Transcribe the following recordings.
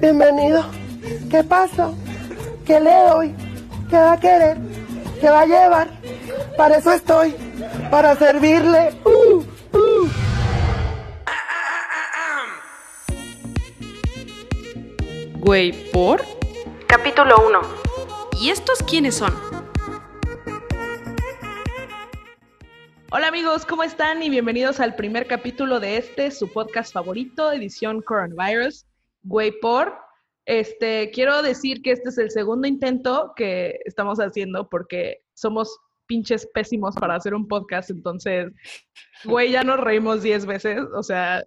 Bienvenido. ¿Qué pasa? ¿Qué le doy? ¿Qué va a querer? ¿Qué va a llevar? Para eso estoy. Para servirle. Uh, uh. Güey, ¿por? Capítulo 1. ¿Y estos quiénes son? Hola amigos, ¿cómo están? Y bienvenidos al primer capítulo de este, su podcast favorito, edición Coronavirus, Güey por. Este, quiero decir que este es el segundo intento que estamos haciendo porque somos pinches pésimos para hacer un podcast, entonces, güey, ya nos reímos 10 veces, o sea,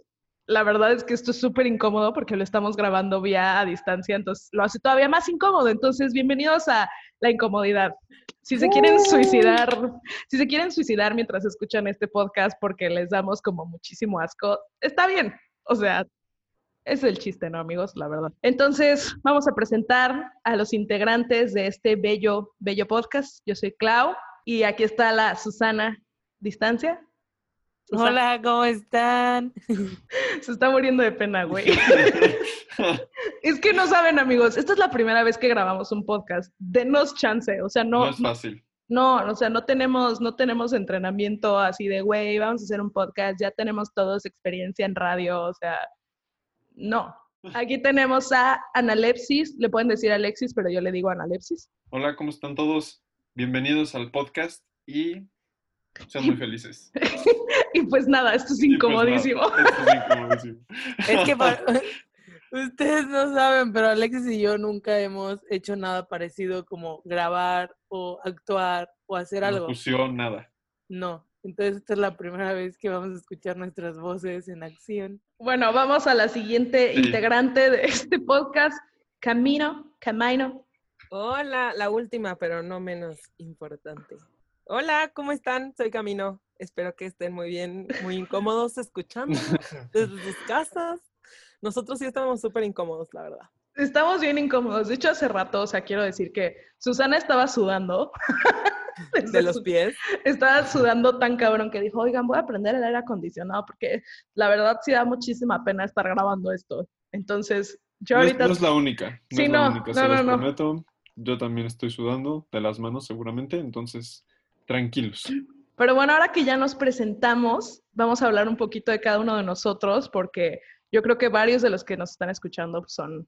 la verdad es que esto es súper incómodo porque lo estamos grabando vía a distancia, entonces lo hace todavía más incómodo. Entonces, bienvenidos a la incomodidad. Si se quieren suicidar, si se quieren suicidar mientras escuchan este podcast porque les damos como muchísimo asco, está bien. O sea, es el chiste, ¿no, amigos? La verdad. Entonces, vamos a presentar a los integrantes de este bello, bello podcast. Yo soy Clau y aquí está la Susana Distancia. Susana. Hola, ¿cómo están? Se está muriendo de pena, güey. es que no saben, amigos, esta es la primera vez que grabamos un podcast. Denos chance, o sea, no. No es fácil. No, o sea, no tenemos, no tenemos entrenamiento así de, güey, vamos a hacer un podcast, ya tenemos todos experiencia en radio, o sea, no. Aquí tenemos a Analepsis, le pueden decir Alexis, pero yo le digo Analepsis. Hola, ¿cómo están todos? Bienvenidos al podcast y sean muy felices. y pues nada, esto es pues nada, incomodísimo. esto es incomodísimo. Es que para- ustedes no saben, pero Alexis y yo nunca hemos hecho nada parecido como grabar o actuar o hacer algo. Locución, nada. No. Entonces esta es la primera vez que vamos a escuchar nuestras voces en acción. Bueno, vamos a la siguiente Sí. integrante de este podcast, Camino, Camino. Hola, la última, pero no menos importante. Hola, ¿cómo están? Soy Camino. Espero que estén muy bien, muy incómodos escuchando desde sus casas. Nosotros sí estamos súper incómodos, la verdad. Estamos bien incómodos. De hecho, hace rato, o sea, quiero decir que Susana estaba sudando. De los pies. Estaba sudando tan cabrón que dijo, oigan, voy a prender el aire acondicionado porque la verdad sí da muchísima pena estar grabando esto. Entonces, yo No es, ahorita... no es la única. No Sí, es la no, única, no, se no, los no. prometo. Yo también estoy sudando de las manos seguramente, entonces tranquilos. Pero bueno, ahora que ya nos presentamos, vamos a hablar un poquito de cada uno de nosotros porque yo creo que varios de los que nos están escuchando son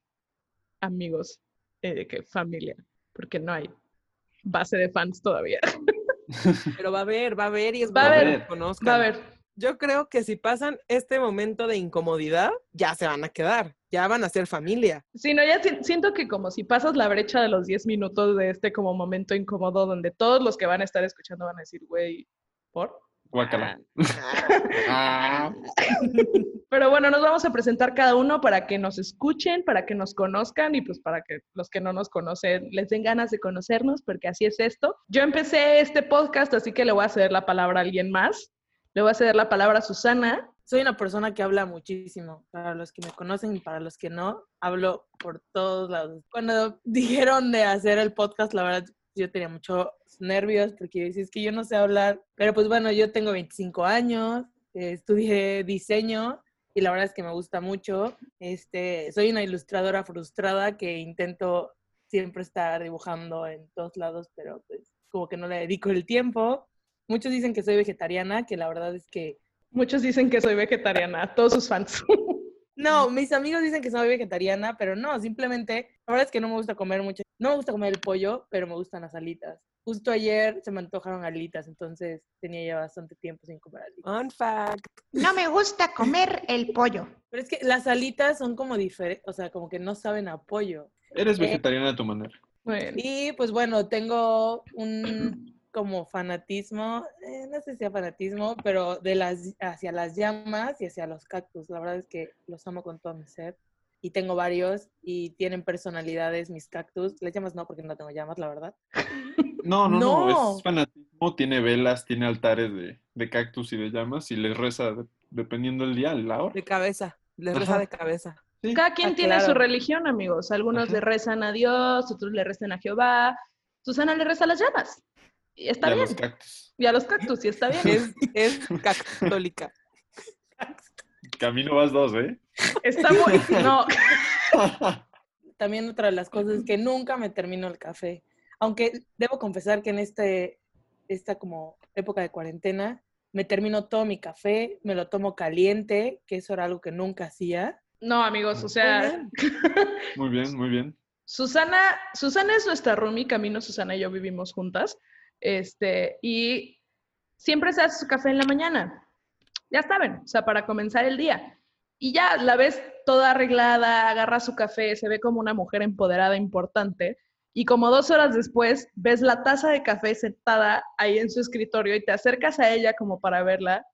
amigos, eh, que familia, porque no hay base de fans todavía. Pero va a haber, va a haber y es Va a bueno que haber. conozcan. Va a ver, Yo creo que si pasan este momento de incomodidad, ya se van a quedar. Ya van a ser familia. Sí, no, ya si- siento que como si pasas la brecha de los 10 minutos de este como momento incómodo donde todos los que van a estar escuchando van a decir, güey, ¿por? Guácala. Ah. Pero bueno, nos vamos a presentar cada uno para que nos escuchen, para que nos conozcan y pues para que los que no nos conocen les den ganas de conocernos, porque así es esto. Yo empecé este podcast, así que le voy a ceder la palabra a alguien más. Le voy a ceder la palabra a Susana. Soy una persona que habla muchísimo. Para los que me conocen y para los que no, hablo por todos lados. Cuando dijeron de hacer el podcast, la verdad, yo tenía muchos nervios porque yo decía, es que yo no sé hablar. Pero pues bueno, yo tengo 25 años, eh, estudié diseño y la verdad es que me gusta mucho. Este, soy una ilustradora frustrada que intento siempre estar dibujando en todos lados, pero pues como que no le dedico el tiempo. Muchos dicen que soy vegetariana, que la verdad es que Muchos dicen que soy vegetariana, todos sus fans. no, mis amigos dicen que soy vegetariana, pero no, simplemente, la verdad es que no me gusta comer mucho. No me gusta comer el pollo, pero me gustan las alitas. Justo ayer se me antojaron alitas, entonces tenía ya bastante tiempo sin comer alitas. Fun fact. No me gusta comer el pollo. Pero es que las alitas son como diferentes, o sea, como que no saben a pollo. Eres Eh. vegetariana a tu manera. Bueno, Y pues bueno, tengo un como fanatismo, eh, no sé si sea fanatismo, pero de las hacia las llamas y hacia los cactus. La verdad es que los amo con todo mi ser. Y tengo varios y tienen personalidades mis cactus. Las llamas no, porque no tengo llamas, la verdad. No, no, no, No. es fanatismo, tiene velas, tiene altares de, de cactus y de llamas y les reza de- dependiendo del día, la hora. De cabeza. Les reza Ajá. de cabeza. Sí. cada quien Ah, tiene su religión, amigos. Algunos Ajá. le rezan a Dios, otros le rezan a Jehová. Susana le reza a las llamas. Y está Y a bien. los cactus. Y a los cactus, y está bien. Es, es católica. Camino vas dos, ¿eh? Está muy. No, También otra de las cosas es que nunca me termino el café. Aunque debo confesar que en este, esta como época de cuarentena, me termino todo mi café, me lo tomo caliente, que eso era algo que nunca hacía. No, amigos, o sea, Muy bien, muy bien. Susana, Susana es nuestra roomie, Camino, Susana y yo vivimos juntas, este, y siempre se hace su café en la mañana. Ya saben, o sea, para comenzar el día. Y ya la ves toda arreglada, agarra su café, se ve como una mujer empoderada importante. Y como dos horas después, ves la taza de café sentada ahí en su escritorio y te acercas a ella como para verla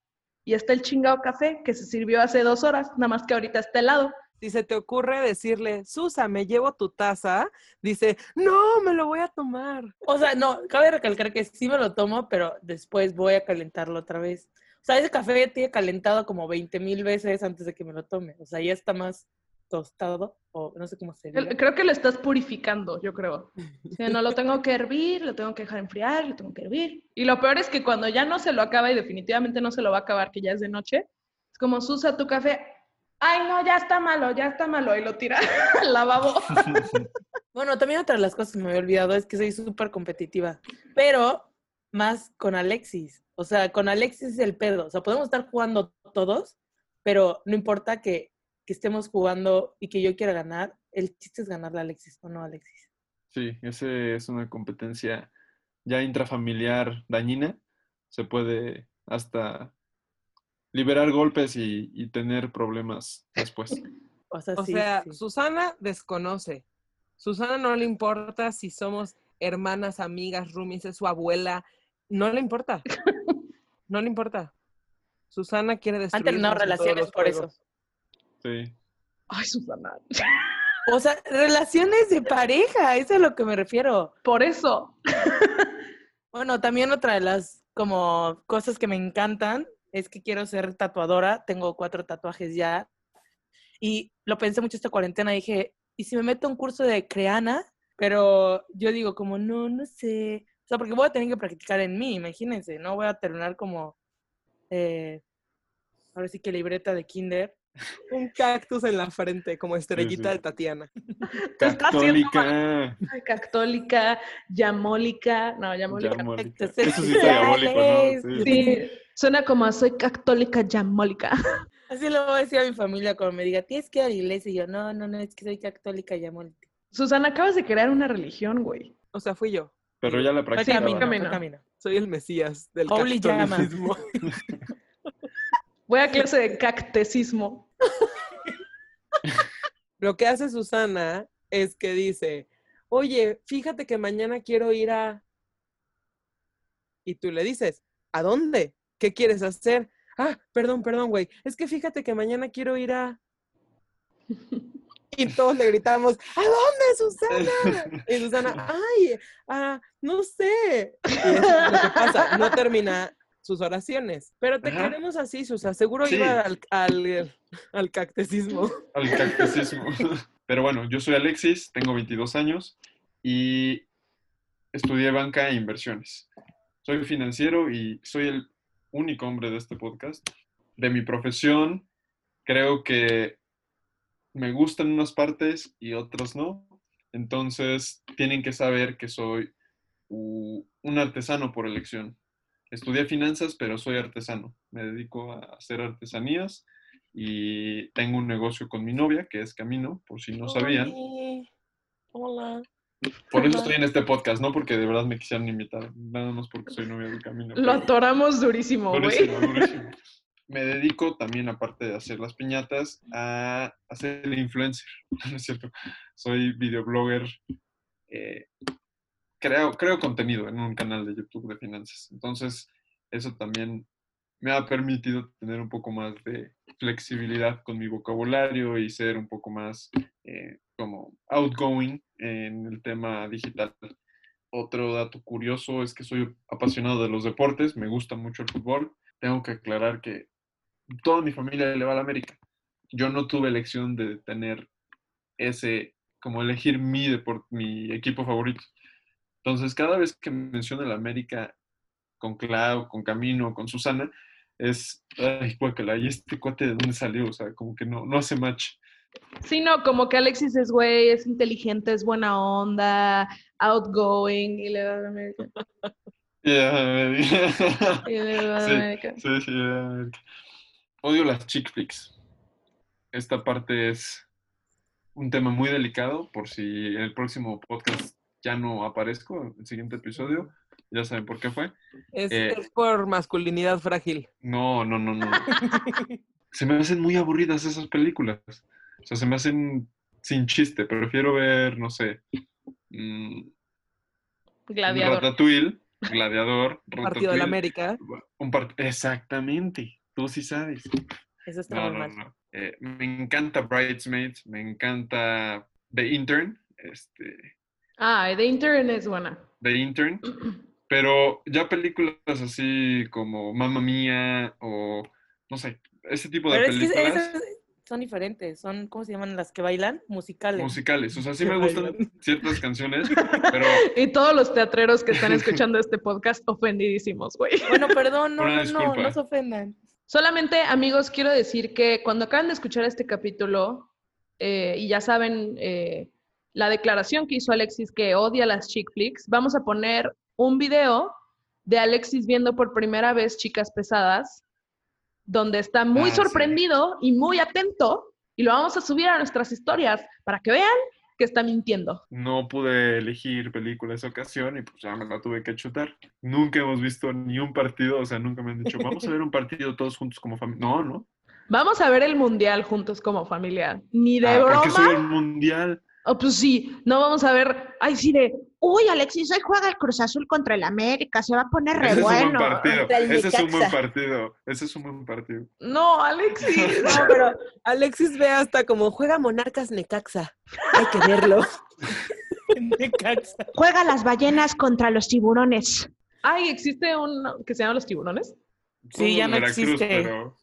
y está el chingado café que se sirvió hace dos horas, nada más que ahorita está helado. Si se te ocurre decirle, Susa, me llevo tu taza, dice, no, me lo voy a tomar. O sea, no, cabe recalcar que sí me lo tomo, pero después voy a calentarlo otra vez. O sea, ese café ya tiene calentado como 20 mil veces antes de que me lo tome. O sea, ya está más tostado, o no sé cómo se. Creo que lo estás purificando, yo creo. O sea, no lo tengo que hervir, lo tengo que dejar enfriar, lo tengo que hervir. Y lo peor es que cuando ya no se lo acaba y definitivamente no se lo va a acabar, que ya es de noche, es como, Susa, tu café, ay, no, ya está malo, ya está malo, y lo tira al lavabo. Bueno, también otra de las cosas que me había olvidado es que soy súper competitiva, pero más con Alexis. O sea, con Alexis es el pedo. O sea, podemos estar jugando todos, pero no importa que, que estemos jugando y que yo quiera ganar, el chiste es ganarle a Alexis, ¿o no, Alexis? Sí, ese es una competencia ya intrafamiliar dañina. Se puede hasta liberar golpes y, y tener problemas después. O sea, O sí, sea, sí. Susana desconoce. Susana no le importa si somos hermanas, amigas, roomies, es su abuela. No le importa. No le importa. Susana quiere destruir. Han terminado relaciones por eso. Sí. Ay, Susana. O sea, relaciones de pareja, eso es a lo que me refiero. Por eso. Bueno, también otra de las como cosas que me encantan es que quiero ser tatuadora. Tengo cuatro tatuajes ya. Y lo pensé mucho esta cuarentena. Dije, ¿y si me meto a un curso de creana? Pero yo digo como, no, no sé. O sea, porque voy a tener que practicar en mí, imagínense. No voy a terminar como, eh, ahora sí que libreta de kinder. Un cactus en la frente, como estrellita sí. de Tatiana. está. Ay, Cactólica, yamólica. No, yamólica. Diabólica. Entonces, Eso sí está diabólico, ¿no? Sí. Sí, suena como a soy católica yamólica. Así lo voy a decir a mi familia cuando me diga, tienes que ir a la iglesia. Y yo, no, no, no, es que soy católica y amólica. Susana, acabas de crear una religión, güey. O sea, fui yo. Pero ya la practicaba. camino, camino. camino. Soy el Mesías del Holy catolicismo. Voy a clase de cactesismo. Lo que hace Susana es que dice, oye, fíjate que mañana quiero ir a... Y tú le dices, ¿a dónde? ¿Qué quieres hacer? Ah, perdón, perdón, güey. Es que fíjate que mañana quiero ir a... Y todos le gritamos, ¿a dónde, Susana? Y Susana, ay, ah, no sé. Y eso es lo que pasa, no termina sus oraciones. Pero te Ajá. queremos así, Susa. Seguro Sí. iba al, al, al cactesismo. Al cactusismo. Pero bueno, yo soy Alexis, tengo 22 años y estudié banca e inversiones. Soy financiero y soy el único hombre de este podcast. De mi profesión, creo que me gustan unas partes y otras no. Entonces, tienen que saber que soy un artesano por elección. Estudié finanzas, pero soy artesano. Me dedico a hacer artesanías y tengo un negocio con mi novia, que es Camino, por si no sabían. Hola. Por eso estoy en este podcast, no porque de verdad me quisieran invitar, nada más porque soy novia de Camino. Lo atoramos durísimo, güey. Durísimo, durísimo. Me dedico también, aparte de hacer las piñatas, a hacer influencer. No es cierto. Soy videoblogger. eh, creo, creo contenido en un canal de YouTube de finanzas. Entonces, eso también me ha permitido tener un poco más de flexibilidad con mi vocabulario y ser un poco más eh, como outgoing en el tema digital. Otro dato curioso es que soy apasionado de los deportes, me gusta mucho el fútbol. Tengo que aclarar que toda mi familia le va a la América. Yo no tuve elección de tener ese, como elegir mi deport, mi equipo favorito. Entonces, cada vez que menciono la América con Clau, con Camino, con Susana, es, ay, guácala, ¿y este cuate de dónde salió? O sea, como que no, no hace match. Sí, no, como que Alexis es güey, es inteligente, es buena onda, outgoing, y le va a América. Yeah, Y le va a Sí, América. sí, sí, yeah. Odio las chick flicks. Esta parte es un tema muy delicado, por si en el próximo podcast ya no aparezco, en el siguiente episodio, ya saben por qué fue. Es, Eh, es por masculinidad frágil. No, no, no, no. se me hacen muy aburridas esas películas. O sea, se me hacen sin chiste. Prefiero ver, no sé, mm, Gladiador. Ratatouille, Gladiador, Partido de la América. un part- Exactamente, tú sí sabes. Eso está No, muy no, mal. no. Eh, me encanta Bridesmaids, me encanta The Intern, este, Ah, The Intern es buena. The Intern, pero ya películas así como Mamma Mía o no sé, ese tipo de Pero es que películas son diferentes, son, ¿cómo se llaman las que bailan? Musicales. musicales. O sea, sí me gustan bailan. ciertas canciones, pero Y todos los teatreros que están escuchando este podcast ofendidísimos, güey. Bueno, perdón, no, Una no, no, no se ofendan. Solamente, amigos, quiero decir que cuando acaban de escuchar este capítulo, eh, y ya saben eh, la declaración que hizo Alexis que odia las chick flicks, vamos a poner un video de Alexis viendo por primera vez Chicas Pesadas, donde está muy Ah, sí. sorprendido y muy atento, y lo vamos a subir a nuestras historias para que vean que está mintiendo. no pude elegir película esa ocasión y pues ya me la tuve que chutar. Nunca hemos visto ni un partido, o sea, nunca me han dicho, vamos a ver un partido todos juntos como familia. No, no. Vamos a ver el mundial juntos como familia. Ni de Ah, broma. porque soy el mundial. Oh, pues sí, no vamos a ver. Ay, sí, de. Uy, Alexis, hoy juega el Cruz Azul contra el América, se va a poner re Ese es un buen bueno. Ese es un buen partido. Ese es un buen partido. No, Alexis. No, pero Alexis ve hasta como juega Monarcas Necaxa. Hay que verlo. Necaxa. Juega las ballenas contra los tiburones. Ay, existe un que se llama los tiburones. Sí, ya no Veracruz, existe. Pero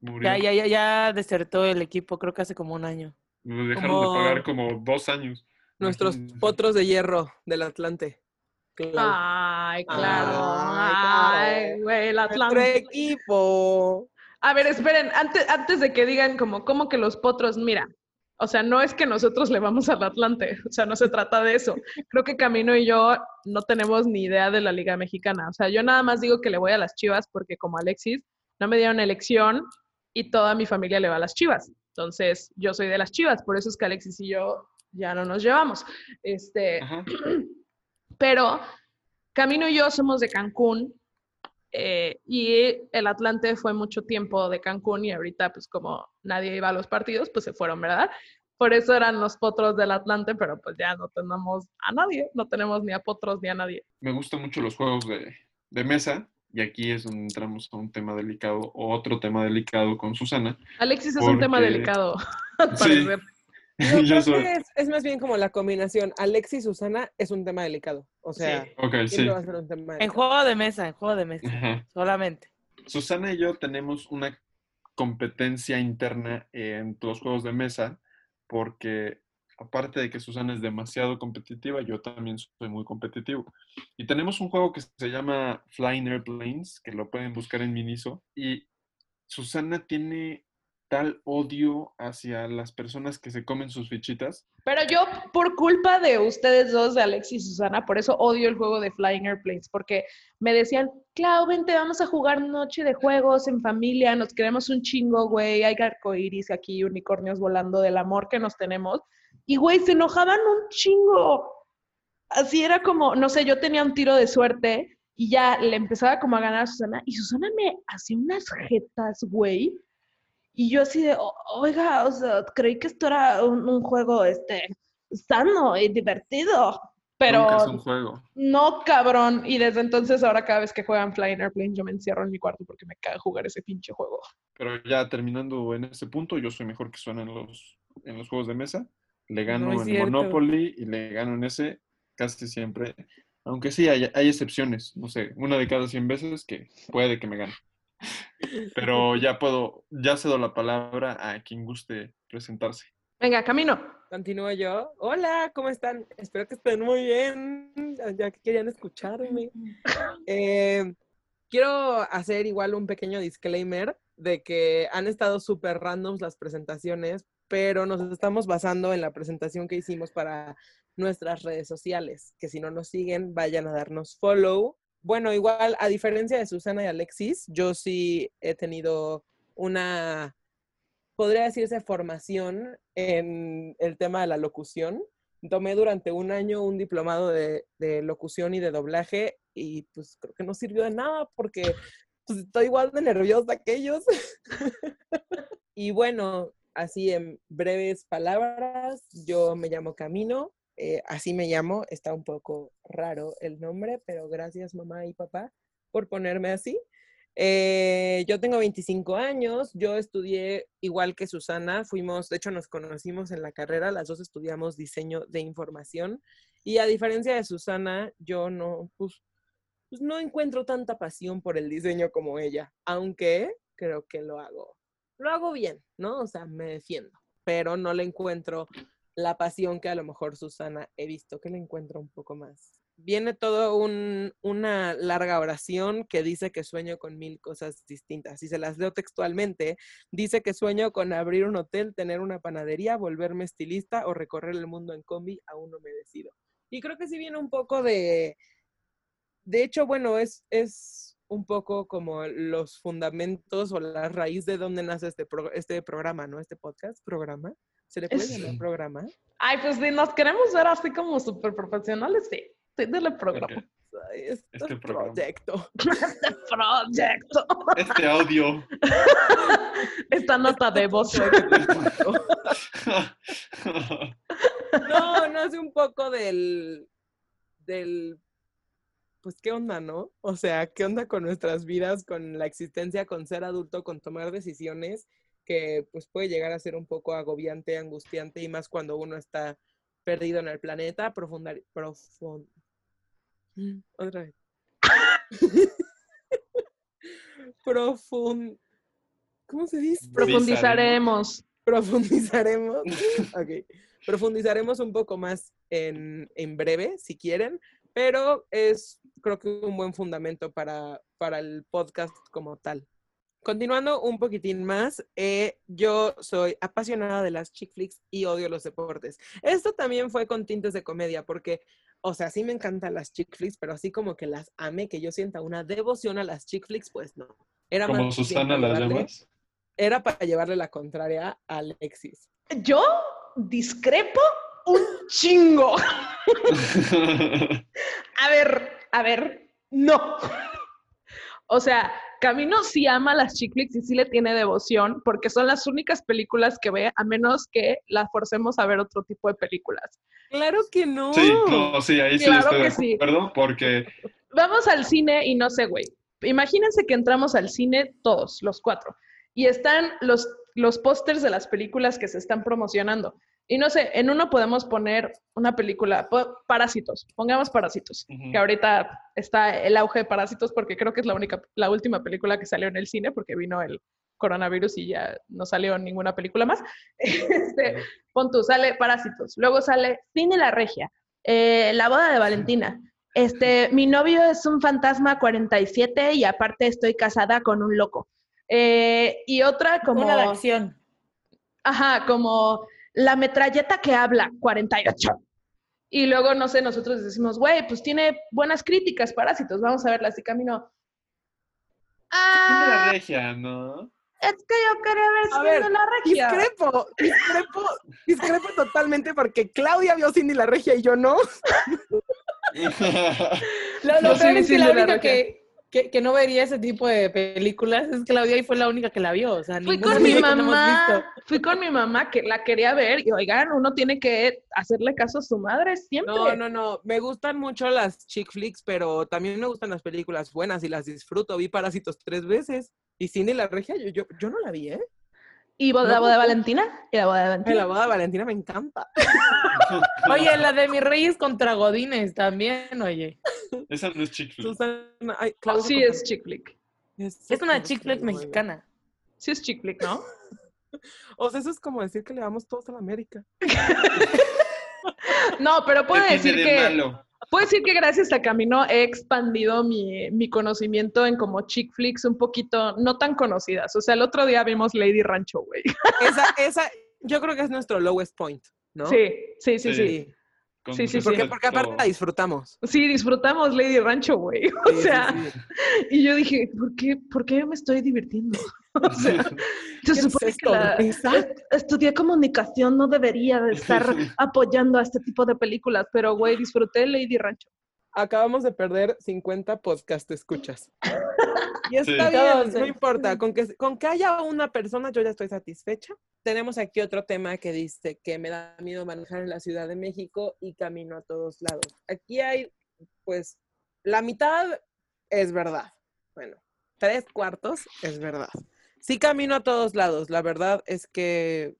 murió. Ya, ya, ya, ya desertó el equipo, creo que hace como un año. Nos dejaron Como- de pagar como dos años. Nuestros Imagínense. potros de hierro del Atlante. Claro. Ay, claro. Ay, claro. Ay, güey, el Nuestro Atlante. equipo. A ver, esperen, antes, antes de que digan como, como que los potros, mira, o sea, no es que nosotros le vamos al Atlante, o sea, no se trata de eso. Creo que Camino y yo no tenemos ni idea de la Liga Mexicana. O sea, yo nada más digo que le voy a las Chivas porque como Alexis no me dieron elección y toda mi familia le va a las Chivas. Entonces, yo soy de las Chivas, por eso es que Alexis y yo ya no nos llevamos. Este, Ajá. pero Camino y yo somos de Cancún eh, y el Atlante fue mucho tiempo de Cancún y ahorita pues como nadie iba a los partidos, pues se fueron, ¿verdad? Por eso eran los potros del Atlante, pero pues ya no tenemos a nadie, no tenemos ni a potros ni a nadie. Me gustan mucho los juegos de, de mesa. Y aquí es donde entramos a un tema delicado o otro tema delicado con Susana. Alexis es un tema delicado, Sí. No, Yo soy. es, es más bien como la combinación. Alexis y Susana es un tema delicado. O sea, Sí. Va a ser un tema En juego de mesa, en juego de mesa, Ajá. solamente. Susana y yo tenemos una competencia interna en los juegos de mesa porque aparte de que Susana es demasiado competitiva, yo también soy muy competitivo. Y tenemos un juego que se llama Flying Airplanes, que lo pueden buscar en Miniso. Y Susana tiene tal odio hacia las personas que se comen sus fichitas. Pero yo, por culpa de ustedes dos, de Alexis y Susana, por eso odio el juego de Flying Airplanes, porque me decían, Clau, vente, vamos a jugar noche de juegos en familia, nos queremos un chingo, güey, hay arcoiris aquí, unicornios volando del amor que nos tenemos. Y, güey, se enojaban un chingo. Así era como, no sé, yo tenía un tiro de suerte y ya le empezaba como a ganar a Susana, y Susana me hacía unas jetas, güey. Y yo así de, "O- oiga, o sea, creí que esto era un, un juego, este, sano y divertido. Pero Nunca es un juego. no, cabrón. Y desde entonces, ahora cada vez que juegan Flying Airplane, yo me encierro en mi cuarto porque me caga jugar ese pinche juego. Pero ya terminando en ese punto, yo soy mejor que Susana en los, en los juegos de mesa. Le gano en cierto. Monopoly y le gano en ese casi siempre. Aunque sí, hay, hay excepciones. No sé, una de cada 100 veces que puede que me gane. Pero ya puedo, ya cedo la palabra a quien guste presentarse. Venga, camino. Continúo yo. Hola, ¿cómo están? Espero que estén muy bien. Ya que querían escucharme. Eh, quiero hacer igual un pequeño disclaimer de que han estado súper randoms las presentaciones pero nos estamos basando en la presentación que hicimos para nuestras redes sociales, que si no nos siguen, vayan a darnos follow. Bueno, igual, a diferencia de Susana y Alexis, yo sí he tenido una, podría decirse, formación en el tema de la locución. Tomé durante un año un diplomado de, de locución y de doblaje y pues creo que no sirvió de nada porque pues, estoy igual de nerviosa que ellos. y bueno, así en breves palabras, yo me llamo Camino, eh, así me llamo, está un poco raro el nombre, pero gracias mamá y papá por ponerme así. Eh, yo tengo 25 años, yo estudié igual que Susana, fuimos, de hecho nos conocimos en la carrera, las dos estudiamos diseño de información y a diferencia de Susana, yo no, pues, pues no encuentro tanta pasión por el diseño como ella, aunque creo que lo hago, lo hago bien, ¿no? O sea, me defiendo, pero no le encuentro la pasión que a lo mejor Susana he visto que le encuentro un poco más. Viene todo un, una larga oración que dice que sueño con mil cosas distintas. Y se las leo textualmente. Dice que sueño con abrir un hotel, tener una panadería, volverme estilista o recorrer el mundo en combi, aún no me decido. Y creo que sí viene un poco de... De hecho, bueno, es, es un poco como los fundamentos o la raíz de donde nace este, pro- este programa, ¿no? Este podcast, programa. ¿Se le puede Es- llamar programa? Ay, pues si nos queremos ver así como súper profesionales, sí. Sí, dale programa. Este, Este programa. proyecto. Este proyecto. Este audio. Esta nota de voz. No, nace un poco del, del, pues, ¿qué onda, no? O sea, ¿qué onda con nuestras vidas, con la existencia, con ser adulto, con tomar decisiones que, pues, puede llegar a ser un poco agobiante, angustiante, y más cuando uno está perdido en el planeta, profundar, profund... Otra vez. Profund... ¿Cómo se dice? Profundizaremos. profundizaremos. ok. Profundizaremos un poco más en, en breve, si quieren, pero es creo que un buen fundamento para, para el podcast como tal. Continuando un poquitín más, eh, yo soy apasionada de las chick flicks y odio los deportes. Esto también fue con tintes de comedia, porque, o sea, sí me encantan las chick flicks, pero así como que las ame, que yo sienta una devoción a las chick flicks, pues no. Era Como Susana las llamas. Era para llevarle la contraria a Alexis. Yo discrepo un chingo. A ver, a ver, no. O sea, Camino sí ama las chick flicks y sí le tiene devoción porque son las únicas películas que ve a menos que la forcemos a ver otro tipo de películas. Claro que no. Sí, no, sí, ahí sí Claro estoy de que sí. acuerdo porque Vamos al cine y no sé, güey. Imagínense que entramos al cine todos, los cuatro, y están los, los pósters de las películas que se están promocionando. Y no sé, en uno podemos poner una película, Parásitos, pongamos Parásitos, que ahorita está el auge de Parásitos porque creo que es la única, la última película que salió en el cine porque vino el coronavirus y ya no salió ninguna película más. Este, pon tú, sale Parásitos, luego sale Cine La Regia, eh, La boda de Valentina. Este, mi novio es un fantasma 47 y aparte estoy casada con un loco. Eh, y otra como... Una de acción. Ajá, como la metralleta que habla, 48. Y luego, no sé, nosotros decimos, güey, pues tiene buenas críticas, parásitos, vamos a verlas y camino. Tiene la Ah, regia, ¿no? es que yo quería ver A Cindy ver, la regia. Discrepo, discrepo, discrepo totalmente porque Claudia vio Cindy la Regia y yo no. Lo, lo sí peor es que la única que, que, que no vería ese tipo de películas es Claudia y fue la única que la vio. O sea, Fui con mi que mamá, fui con mi mamá que la quería ver y oigan, uno tiene que hacerle caso a su madre siempre. No, no, no. Me gustan mucho las chick flicks, pero también me gustan las películas buenas y las disfruto. Vi Parásitos tres veces. Y Cindy la Regia, yo, yo, yo no la vi, ¿eh? Y bo- la No, boda de. Valentina, y la boda de Valentina. la boda de Valentina me encanta. Oye, la de mis reyes contra Godines también, oye. Esa no es chick flick. Susana, ay, Oh, Claudia, sí es chick flick. Es Es una chick flick mexicana. Sí es chick flick, ¿no? O sea, eso es como decir que le vamos todos a la América. No, pero puedo ¿Qué decir de que malo? Puedo decir que gracias a Camino he expandido mi, mi conocimiento en como chick flicks un poquito no tan conocidas. O sea, el otro día vimos Lady Rancho, güey. Esa, esa, yo creo que es nuestro lowest point, ¿no? Sí, sí, sí, sí. Sí. Con Sí, sí, Porque, porque aparte la disfrutamos. Sí, disfrutamos Lady Rancho, güey. O Sí, sea, sí. y yo dije, ¿por qué, ¿por qué me estoy divirtiendo? O sea, se ¿Qué es supone que la- est- estudié comunicación, no debería de estar apoyando a este tipo de películas, pero güey, disfruté Lady Rancho. Acabamos de perder 50 podcast escuchas. Y está Sí. bien, no importa. Con que, con que haya una persona, yo ya estoy satisfecha. Tenemos aquí otro tema que dice que me da miedo manejar en la Ciudad de México y camino a todos lados. Aquí hay, pues, la mitad es verdad. Bueno, tres cuartos es verdad. Sí camino a todos lados. La verdad es que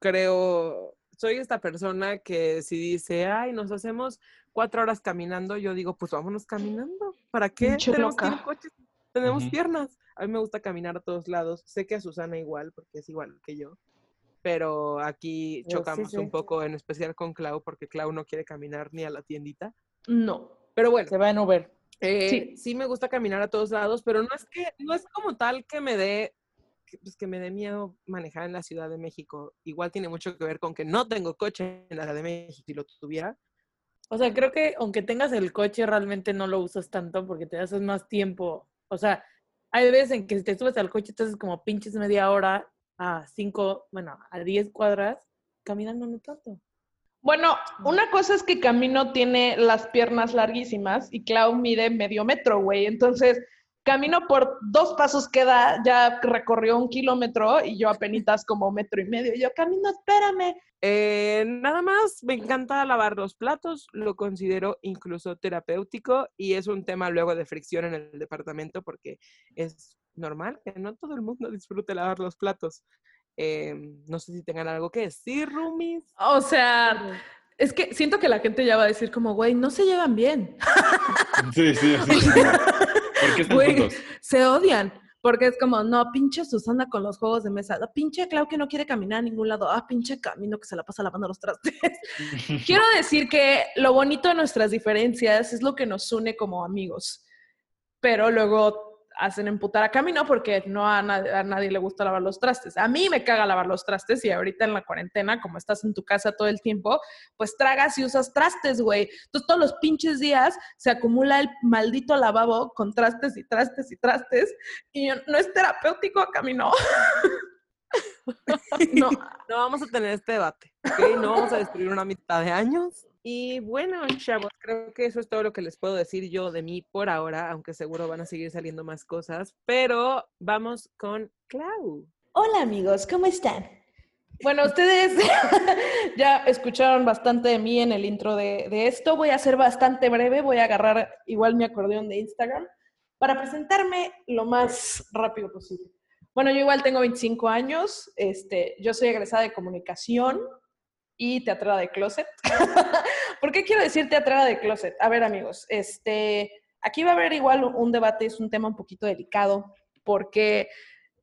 creo, soy esta persona que si dice, ay, nos hacemos cuatro horas caminando, yo digo, pues vámonos caminando. ¿Para qué? Pinche Tenemos que ir en loca. coche, tenemos piernas. A mí me gusta caminar a todos lados. Sé que a Susana igual, porque es igual que yo. Pero aquí sí, chocamos sí. un poco, en especial con Clau, porque Clau no quiere caminar ni a la tiendita. No. Pero bueno, Se va en Uber. eh, Sí. sí. me gusta caminar a todos lados, pero no es que, no es como tal que me dé, pues, que me dé miedo manejar en la Ciudad de México. Igual tiene mucho que ver con que no tengo coche en la Ciudad de México. Si lo tuviera, O sea, creo que aunque tengas el coche, realmente no lo usas tanto porque te haces más tiempo. O sea, hay veces en que si te subes al coche, te haces como pinches media hora a cinco, bueno, a diez cuadras caminando no tanto. Bueno, una cosa es que Camino tiene las piernas larguísimas y Clau mide medio metro, güey. Entonces, Camino por dos pasos que da, ya recorrió un kilómetro y yo apenas como metro y medio. Y yo, Camino, espérame. Eh, nada más, me encanta lavar los platos, lo considero incluso terapéutico y es un tema luego de fricción en el departamento porque es normal que no todo el mundo disfrute lavar los platos. Eh, no sé si tengan algo que decir, roomies. O sea, es que siento que la gente ya va a decir como, güey, no se llevan bien. Sí, sí, así. ¿Por qué están Güey, juntos? se odian. Porque es como, no, pinche Susana con los juegos de mesa. No, pinche Clau que no quiere caminar a ningún lado. Ah, pinche Camino que se la pasa lavando los trastes. Quiero decir que lo bonito de nuestras diferencias es lo que nos une como amigos. Pero luego hacen emputar a Camino porque no a, nad- a nadie le gusta lavar los trastes. A mí me caga lavar los trastes y ahorita en la cuarentena, como estás en tu casa todo el tiempo, pues tragas y usas trastes, güey. Entonces todos los pinches días se acumula el maldito lavabo con trastes y trastes y trastes y no es terapéutico, Camino. no, No vamos a tener este debate, ¿ok? No vamos a destruir una mitad de años. Y bueno, chavos, creo que eso es todo lo que les puedo decir yo de mí por ahora, aunque seguro van a seguir saliendo más cosas. Pero vamos con Clau. Hola amigos, ¿cómo están? Bueno, ustedes ya escucharon bastante de mí en el intro de, de esto. Voy a ser bastante breve, voy a agarrar igual mi acordeón de Instagram para presentarme lo más rápido posible. Bueno, yo igual tengo 25 años, este, yo soy egresada de comunicación y teatrera de closet. ¿Por qué quiero decir teatrera de closet? A ver amigos, este, aquí va a haber igual un debate, es un tema un poquito delicado, porque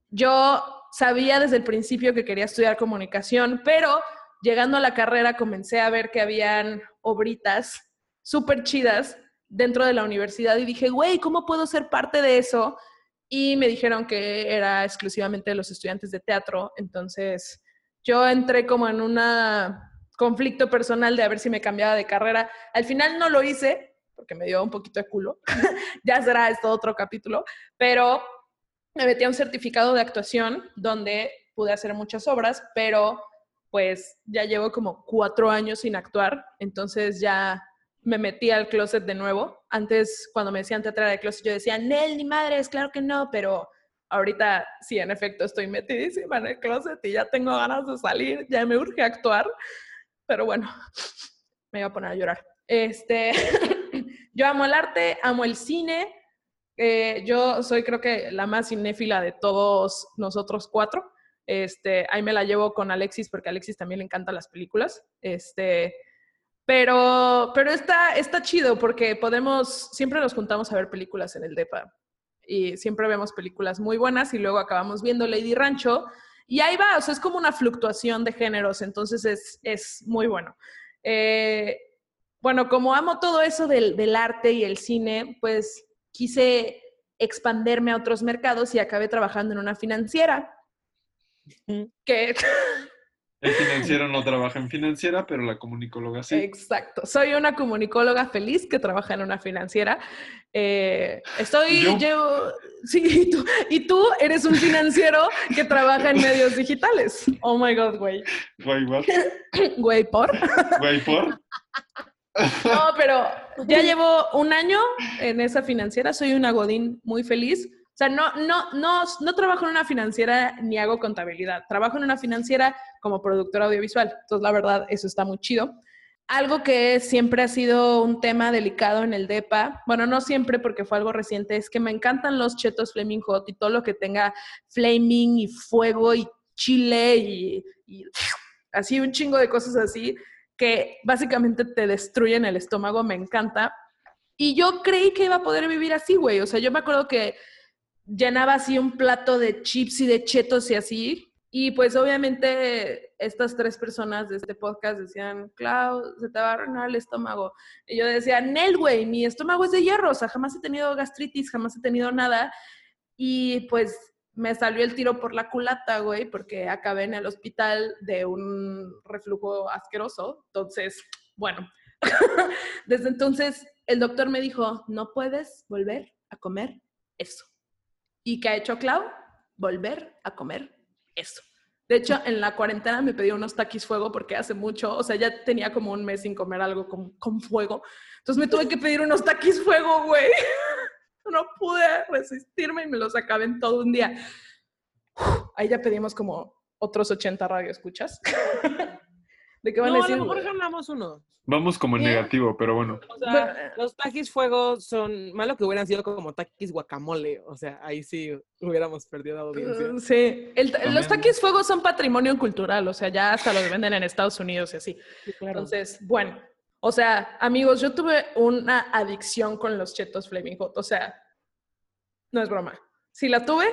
yo sabía desde el principio que quería estudiar comunicación, pero llegando a la carrera comencé a ver que habían obritas súper chidas dentro de la universidad y dije, güey, ¿cómo puedo ser parte de eso? Y me dijeron que era exclusivamente de los estudiantes de teatro, entonces yo entré como en un conflicto personal de a ver si me cambiaba de carrera. Al final no lo hice porque me dio un poquito de culo, ya será esto otro capítulo, pero me metí a un certificado de actuación donde pude hacer muchas obras, pero pues ya llevo como cuatro años sin actuar, entonces ya me metí al closet de nuevo. Antes, cuando me decían teatral de closet, yo decía, Nel, ni madres, claro que no, pero ahorita sí, en efecto, estoy metidísima en el closet y ya tengo ganas de salir, ya me urge actuar, pero bueno, me iba a poner a llorar. Este, yo amo el arte, amo el cine, eh, yo soy creo que la más cinéfila de todos nosotros cuatro. Este, ahí me la llevo con Alexis porque Alexis también le encantan las películas. Este, pero, pero está, está chido porque podemos, siempre nos juntamos a ver películas en el DEPA y siempre vemos películas muy buenas y luego acabamos viendo Lady Rancho y ahí va, o sea, es como una fluctuación de géneros, entonces es, es muy bueno. Eh, bueno, como amo todo eso del, del arte y el cine, pues quise expanderme a otros mercados y acabé trabajando en una financiera. Que El financiero no trabaja en financiera, pero la comunicóloga sí. Exacto. Soy una comunicóloga feliz que trabaja en una financiera. Eh, estoy, ¿Yo? llevo, sí, y tú, y tú eres un financiero que trabaja en medios digitales. Oh my God, güey. Güey, what? Güey, por. Güey, ¿por? No, pero ya llevo un año en esa financiera. Soy una godín muy feliz. O sea, no, no, no, no trabajo en una financiera ni hago contabilidad. Trabajo en una financiera como productora audiovisual. Entonces, la verdad, eso está muy chido. Algo que siempre ha sido un tema delicado en el DEPA, bueno, no siempre porque fue algo reciente, es que me encantan los chetos Flaming Hot y todo lo que tenga flaming y fuego y chile y, y así un chingo de cosas así que básicamente te destruyen el estómago, me encanta. Y yo creí que iba a poder vivir así, güey. O sea, yo me acuerdo que llenaba así un plato de chips y de chetos y así. Y pues obviamente estas tres personas de este podcast decían, Clau, se te va a arruinar el estómago. Y yo decía, Nel, güey, mi estómago es de hierro, o sea, jamás he tenido gastritis, jamás he tenido nada. Y pues me salió el tiro por la culata, güey, porque acabé en el hospital de un reflujo asqueroso. Entonces, bueno, desde entonces el doctor me dijo, no puedes volver a comer eso. ¿Y qué ha hecho Clau? Volver a comer eso. De hecho, en la cuarentena me pedí unos taquis fuego porque hace mucho, o sea, ya tenía como un mes sin comer algo con, con fuego. Entonces me tuve que pedir unos taquis fuego, güey. No pude resistirme y me los acabé en todo un día. Ahí ya pedimos como otros 80 radioescuchas. ¿De qué van No, a a decir? lo mejor güey? ganamos uno. Vamos como en ¿Qué? negativo, pero bueno. O sea, Bueno, los taquis fuego son malo que hubieran sido como taquis guacamole. O sea, ahí sí hubiéramos perdido la audiencia. Mm, Sí, El- los taquis fuego son patrimonio cultural, o sea, ya hasta los venden en Estados Unidos y así. Sí, claro. Entonces, bueno, o sea, amigos, yo tuve una adicción con los chetos Flaming Hot, o sea, no es broma. Si la tuve,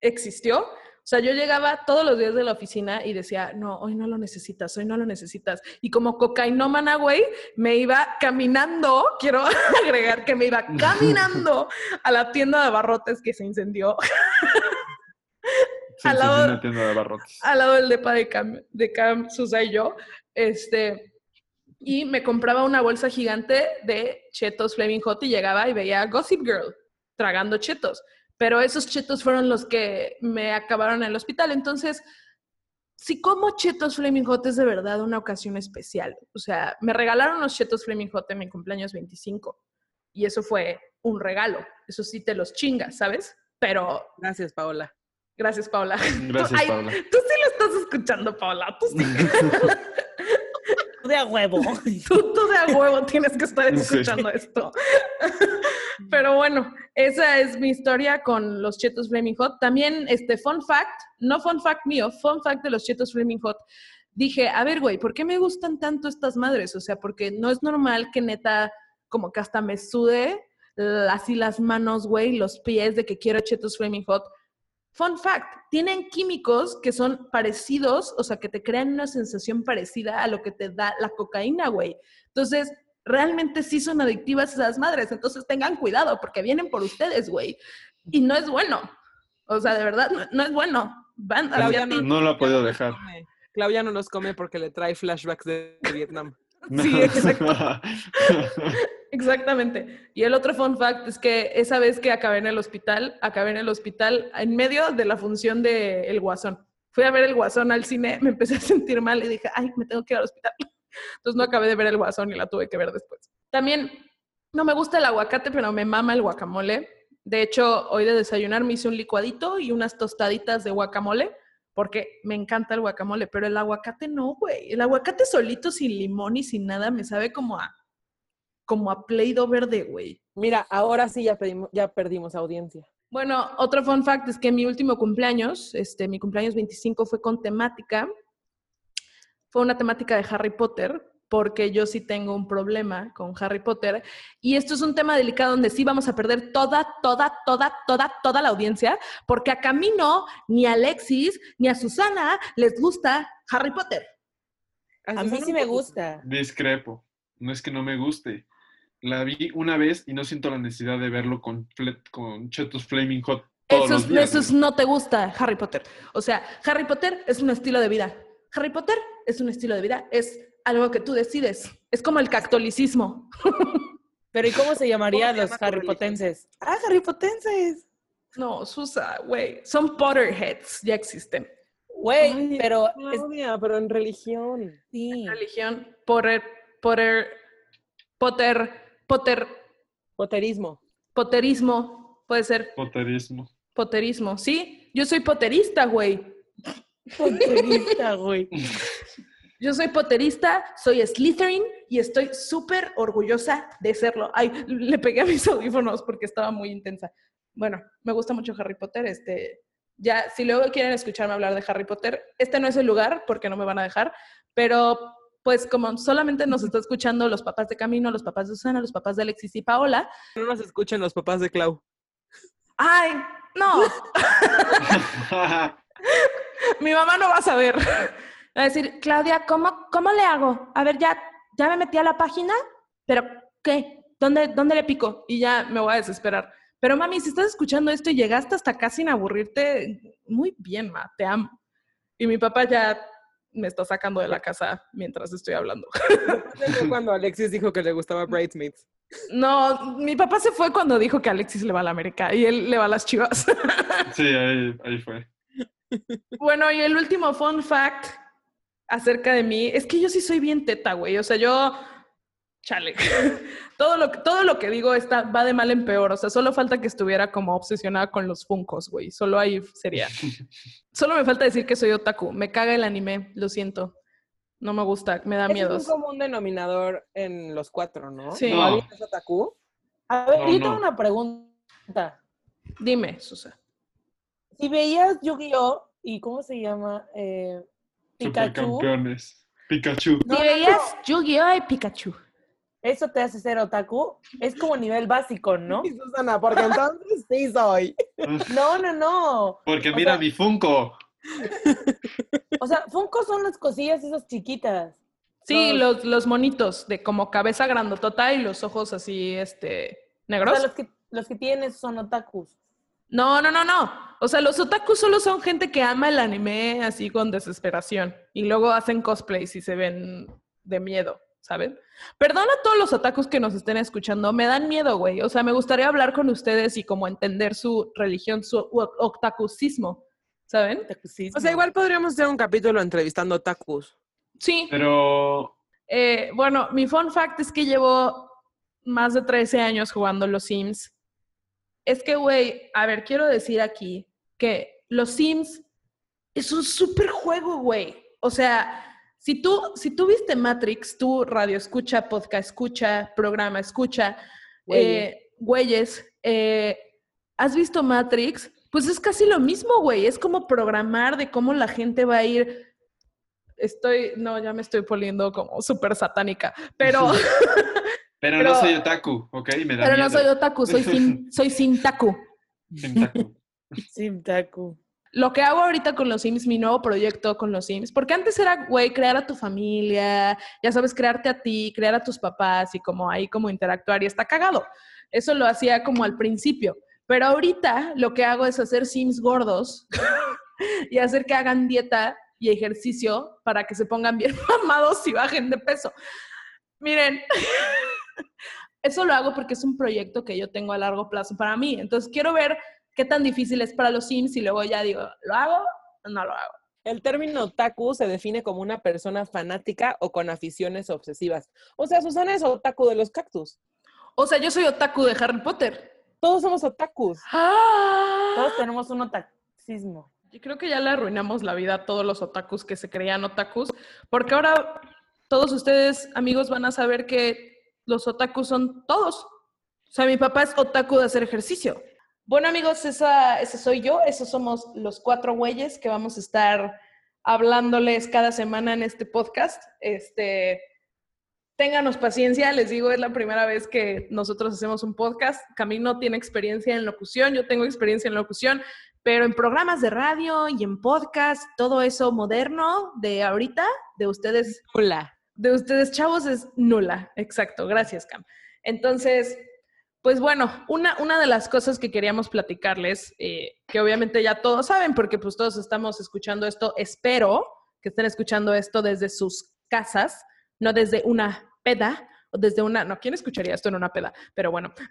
existió. O sea, yo llegaba todos los días de la oficina y decía, no, hoy no lo necesitas, hoy no lo necesitas. Y como cocainómana, güey, me iba caminando, quiero agregar que me iba caminando a la tienda de abarrotes que se incendió Se Al lado- una tienda de abarrotes. al lado del depa de Cam, de Cam Susa y yo, este, y me compraba una bolsa gigante de chetos Flaming Hot y llegaba y veía a Gossip Girl tragando chetos. Pero esos chetos fueron los que me acabaron en el hospital. Entonces, si como chetos Flaming Hot es de verdad una ocasión especial. O sea, me regalaron los chetos Flaming Hot en mi cumpleaños 25 y eso fue un regalo. Eso sí te los chingas, ¿sabes? Pero Gracias, Paola. gracias, Paula. Gracias, Ay, Paula. Tú sí lo estás escuchando, Paula. Tú sí. De a huevo. tú, tú de a huevo tienes que estar Sí. escuchando esto. Pero bueno, esa es mi historia con los chetos Flaming Hot. También, este, fun fact, no fun fact mío, fun fact de los chetos Flaming Hot. Dije, a ver, güey, ¿por qué me gustan tanto estas madres? O sea, porque no es normal que neta, como que hasta me sude así las manos, güey, los pies de que quiero chetos Flaming Hot. Fun fact, tienen químicos que son parecidos, o sea, que te crean una sensación parecida a lo que te da la cocaína, güey. Entonces, realmente sí son adictivas esas madres. Entonces, tengan cuidado porque vienen por ustedes, güey. Y no es bueno. O sea, de verdad, no, no es bueno. Van Claudia ti. No lo ha podido nos dejar. come. Claudia no nos come porque le trae flashbacks de Vietnam. Sí, exacto. Exactamente. Y el otro fun fact es que esa vez que acabé en el hospital, acabé en el hospital en medio de la función de El Guasón. Fui a ver El Guasón al cine, me empecé a sentir mal y dije, ay, me tengo que ir al hospital. Entonces no acabé de ver El Guasón y la tuve que ver después. También no me gusta el aguacate, pero me mama el guacamole. De hecho, hoy de desayunar me hice un licuadito y unas tostaditas de guacamole porque me encanta el guacamole, pero el aguacate no, güey. El aguacate solito, sin limón y sin nada, me sabe como a, como a Play-Doh verde, güey. Mira, ahora sí ya, pedimos, ya perdimos audiencia. Bueno, otro fun fact es que mi último cumpleaños, este, mi cumpleaños 25 fue con temática. Fue una temática de Harry Potter, porque yo sí tengo un problema con Harry Potter. Y esto es un tema delicado donde sí vamos a perder toda, toda, toda, toda, toda la audiencia, porque a Camino, ni a Alexis, ni a Susana les gusta Harry Potter. A mí sí me gusta. Discrepo. No es que no me guste. La vi una vez y no siento la necesidad de verlo con, Chetos Flaming Hot todos Eso, los es- días. eso es- no te gusta Harry Potter. O sea, Harry Potter es un estilo de vida. Harry Potter es un estilo de vida, es algo que tú decides. Es como el catolicismo. Pero ¿y cómo se llamaría ¿Cómo se los llama Harry? Potenses? Ah, Harry Potenses. No, Susa, güey. Son Potterheads, ya existen. Güey, pero es, Claudia, pero en religión. sí. Religión, Potter, Potter, Potter, Potter, Potterismo. Potterismo, puede ser Potterismo. Potterismo. Sí, yo soy Potterista, güey. Potterista, güey. Yo soy Potterista, soy Slytherin y estoy súper orgullosa de serlo. Ay, le pegué a mis audífonos porque estaba muy intensa. Bueno, me gusta mucho Harry Potter. Este, ya, si luego quieren escucharme hablar de Harry Potter, este no es el lugar porque no me van a dejar, pero pues como solamente nos está escuchando los papás de Camino, los papás de Susana, los papás de Alexis y Paola. No nos escuchen los papás de Clau. Ay, no, mi mamá no va a saber. Va a decir, Claudia, ¿cómo, cómo le hago? A ver, ya, ya me metí a la página, pero ¿qué? ¿Dónde, ¿Dónde le pico? Y ya me voy a desesperar. Pero mami, si estás escuchando esto y llegaste hasta acá sin aburrirte, muy bien, ma, te amo. Y mi papá ya me está sacando de la casa mientras estoy hablando. Fue cuando Alexis dijo que le gustaba Bridesmaids. No, mi papá se fue cuando dijo que Alexis le va a la América y él le va a las chivas. Sí, ahí, ahí fue. Bueno, y el último fun fact acerca de mí es que yo sí soy bien teta, güey. O sea, yo, chale, todo lo, que- todo lo que digo está, va de mal en peor. O sea, solo falta que estuviera como obsesionada con los funcos, güey. Solo ahí sería. Solo me falta decir que soy otaku. Me caga el anime, lo siento. No me gusta, me da miedo. Es un común denominador en los cuatro, ¿no? Sí. No. ¿Alguien es otaku? A ver, No, yo no. tengo una pregunta. Dime, Susa. Si veías Yu-Gi-Oh! y ¿cómo se llama? Eh, Pikachu. Supercampeones. Pikachu. No, Si no, veías Yu-Gi-Oh! y Pikachu. Eso te hace ser otaku. Es como nivel básico, ¿no? Sí, Susana, porque entonces sí soy. No, no, no. Porque O mira sea- mi Funko. O sea, Funko son las cosillas esas chiquitas. Sí, Los- los, los monitos de como cabeza grandotota y los ojos así, este, O negros. sea, los que, los que tienes son otakus. No, no, no, no. O sea, los otakus solo son gente que ama el anime así con desesperación y luego hacen cosplays y se ven de miedo, ¿saben? Perdona a todos los otakus que nos estén escuchando, me dan miedo, güey. O sea, me gustaría hablar con ustedes y como entender su religión, su o- otakusismo, ¿saben? Otakusismo. O sea, igual podríamos hacer un capítulo entrevistando otakus. Sí. Pero Eh, bueno, mi fun fact es que llevo más de 13 años jugando los Sims. Es que, güey, a ver, quiero decir aquí que los Sims es un súper juego, güey. O sea, si tú, si tú viste Matrix, tú radio escucha, podcast escucha, programa escucha, Güeyes. eh, güeyes, eh, ¿has visto Matrix? Pues es casi lo mismo, güey. Es como programar de cómo la gente va a ir. Estoy, no, ya me estoy poniendo como súper satánica, pero, Pero, Pero- no soy otaku, ¿ok? Me da pero no soy otaku, soy, sin, soy sintaku. Sin taku. Simtaku. Lo que hago ahorita con los Sims, mi nuevo proyecto con los Sims, porque antes era, güey, crear a tu familia, ya sabes, crearte a ti, crear a tus papás y como ahí como interactuar y está cagado. Eso lo hacía como al principio, pero ahorita lo que hago es hacer Sims gordos y hacer que hagan dieta y ejercicio para que se pongan bien mamados y bajen de peso. Miren, eso lo hago porque es un proyecto que yo tengo a largo plazo para mí. Entonces quiero ver qué tan difícil es para los Sims y luego ya digo, ¿lo hago o no lo hago? El término otaku se define como una persona fanática o con aficiones obsesivas. O sea, Susana es otaku de los cactus. O sea, yo soy otaku de Harry Potter. Todos somos otakus. ¡Ah! Todos tenemos un otakusismo. Yo creo que ya le arruinamos la vida a todos los otakus que se creían otakus, porque ahora todos ustedes, amigos, van a saber que los otakus son todos. O sea, mi papá es otaku de hacer ejercicio. Bueno, amigos, esa, ese soy yo. Esos somos los cuatro güeyes que vamos a estar hablándoles cada semana en este podcast. Este, ténganos paciencia, les digo, es la primera vez que nosotros hacemos un podcast. Camino tiene experiencia en locución, yo tengo experiencia en locución, pero en programas de radio y en podcast, todo eso moderno de ahorita, de ustedes, Hola. de ustedes chavos, es nula. Exacto, gracias, Cam. Entonces, pues bueno, una, una de las cosas que queríamos platicarles, eh, que obviamente ya todos saben, porque pues todos estamos escuchando esto, espero, que estén escuchando esto desde sus casas, no desde una peda o desde una, no, ¿quién escucharía esto en una peda? Pero bueno.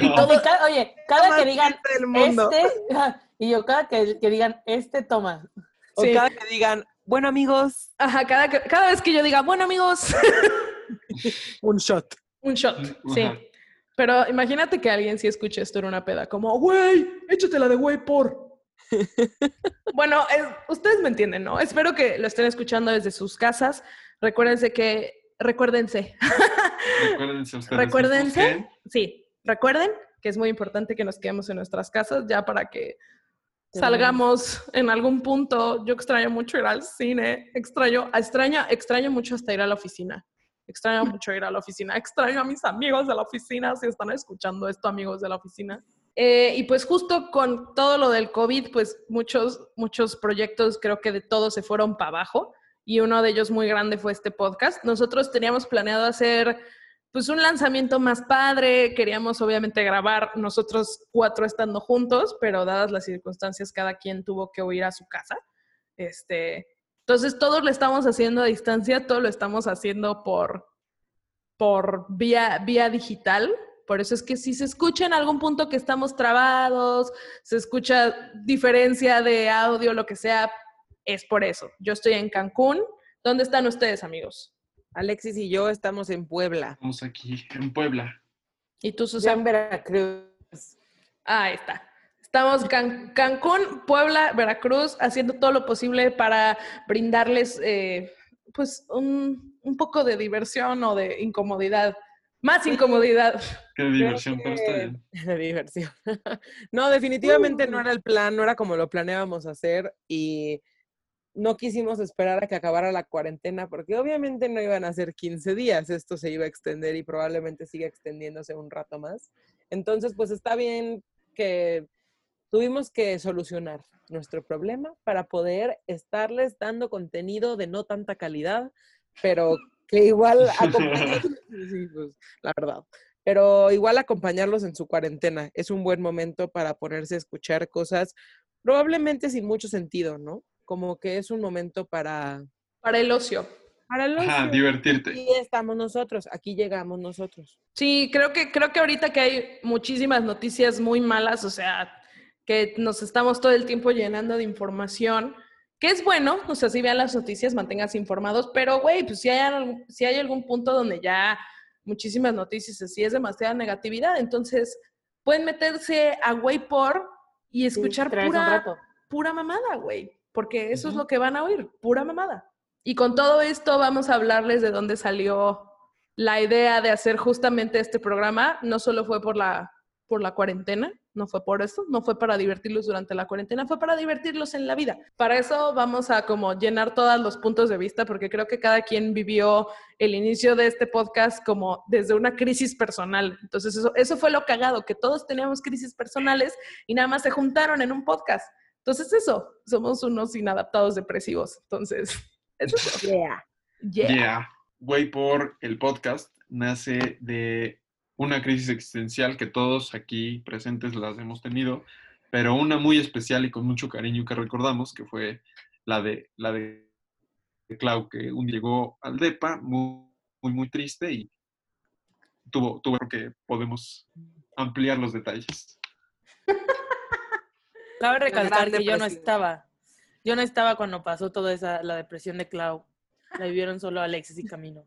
y todo, oye, cada que digan este, y yo cada que, que digan este toma. O Sí. cada que digan, bueno amigos, ajá, cada, que- cada vez que yo diga, bueno amigos, un shot. Un shot, sí. Ajá. Pero imagínate que alguien sí escuche esto en una peda, como, güey, échatela de güey por. bueno, es- ustedes me entienden, ¿no? Espero que lo estén escuchando desde sus casas. Recuérdense que, recuérdense, Recuérdense ustedes. recuérdense, sí, recuerden que es muy importante que nos quedemos en nuestras casas ya para que salgamos en algún punto. Yo extraño mucho ir al cine, extraño, extraño, extraño mucho hasta ir a la oficina. Extraño mucho ir a la oficina, extraño a mis amigos de la oficina, si están escuchando esto, amigos de la oficina. Eh, y pues justo con todo lo del COVID, pues muchos, muchos proyectos creo que de todos se fueron para abajo y uno de ellos muy grande fue este podcast. Nosotros teníamos planeado hacer pues un lanzamiento más padre, queríamos obviamente grabar nosotros cuatro estando juntos, pero dadas las circunstancias cada quien tuvo que huir a su casa. Este, entonces todos lo estamos haciendo a distancia, todo lo estamos haciendo por por vía vía digital. Por eso es que si se escucha en algún punto que estamos trabados, se escucha diferencia de audio, lo que sea, es por eso. Yo estoy en Cancún. ¿Dónde están ustedes, amigos? Alexis y yo estamos en Puebla. Estamos aquí en Puebla. ¿Y tú, Yo en Susana? Veracruz. Ah, ahí está. Estamos Can- Cancún, Puebla, Veracruz, haciendo todo lo posible para brindarles eh, pues un, un poco de diversión o de incomodidad. Más incomodidad. Qué diversión, pero está bien. De diversión. no, definitivamente no era el plan, no era como lo planeábamos hacer y no quisimos esperar a que acabara la cuarentena porque obviamente no iban a ser 15 días, esto se iba a extender y probablemente siga extendiéndose un rato más. Entonces, pues está bien que tuvimos que solucionar nuestro problema para poder estarles dando contenido de no tanta calidad, pero que igual sí, pues, la verdad pero igual acompañarlos en su cuarentena es un buen momento para ponerse a escuchar cosas probablemente sin mucho sentido, ¿no? Como que es un momento para Para el ocio. para el Ajá, ocio. divertirte. Aquí estamos nosotros, aquí llegamos nosotros. Sí, creo que, creo que ahorita que hay muchísimas noticias muy malas, o sea, que nos estamos todo el tiempo llenando de información, que es bueno, o sea, si vean las noticias, manténganse informados, pero güey, pues si hay, algún, si hay algún punto donde ya muchísimas noticias, así es demasiada negatividad, entonces pueden meterse a güey por y escuchar pura, pura mamada, güey, porque eso es lo que van a oír, pura mamada. Y con todo esto vamos a hablarles de dónde salió la idea de hacer justamente este programa. No solo fue por la, por la cuarentena, no fue por eso, no fue para divertirlos durante la cuarentena, fue para divertirlos en la vida. Para eso vamos a como llenar todos los puntos de vista, porque creo que cada quien vivió el inicio de este podcast como desde una crisis personal. Entonces eso, eso fue lo cagado, que todos teníamos crisis personales y nada más se juntaron en un podcast. Entonces eso, somos unos inadaptados depresivos. Entonces, eso es Yeah. yeah. Yeah. Güey por el podcast nace de una crisis existencial que todos aquí presentes las hemos tenido, pero una muy especial y con mucho cariño que recordamos, que fue la de la de Clau, que un día llegó al DEPA muy, muy, muy triste y tuvo, tuvo que podemos ampliar los detalles. Cabe recalcar que yo no depresión. estaba. Yo no estaba cuando pasó toda esa, la depresión de Clau. La vivieron solo Alexis y Camino.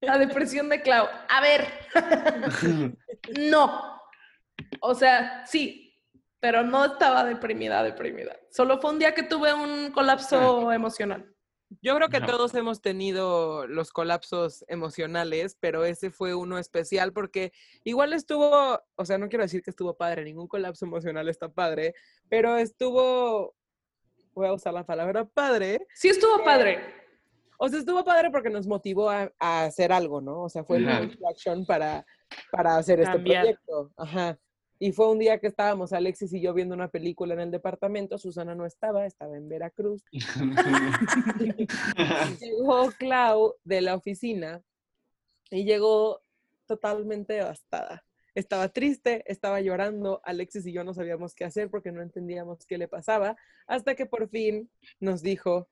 La depresión de Clau. A ver, no. O sea, sí, pero no estaba deprimida, deprimida. Solo fue un día que tuve un colapso emocional. Yo creo que Ajá. todos hemos tenido los colapsos emocionales, pero ese fue uno especial porque igual estuvo, o sea, no quiero decir que estuvo padre, ningún colapso emocional está padre, pero estuvo, voy a usar la palabra padre, Sí estuvo padre. O sea, estuvo padre porque nos motivó a, a hacer algo, ¿no? O sea, fue una distracción para, para hacer este proyecto. Ajá. Y fue un día que estábamos Alexis y yo viendo una película en el departamento, Susana no estaba, estaba en Veracruz. Llegó Clau de la oficina y llegó totalmente devastada. estaba triste, estaba llorando, Alexis y yo no sabíamos qué hacer porque no entendíamos qué le pasaba, hasta que por fin nos dijo,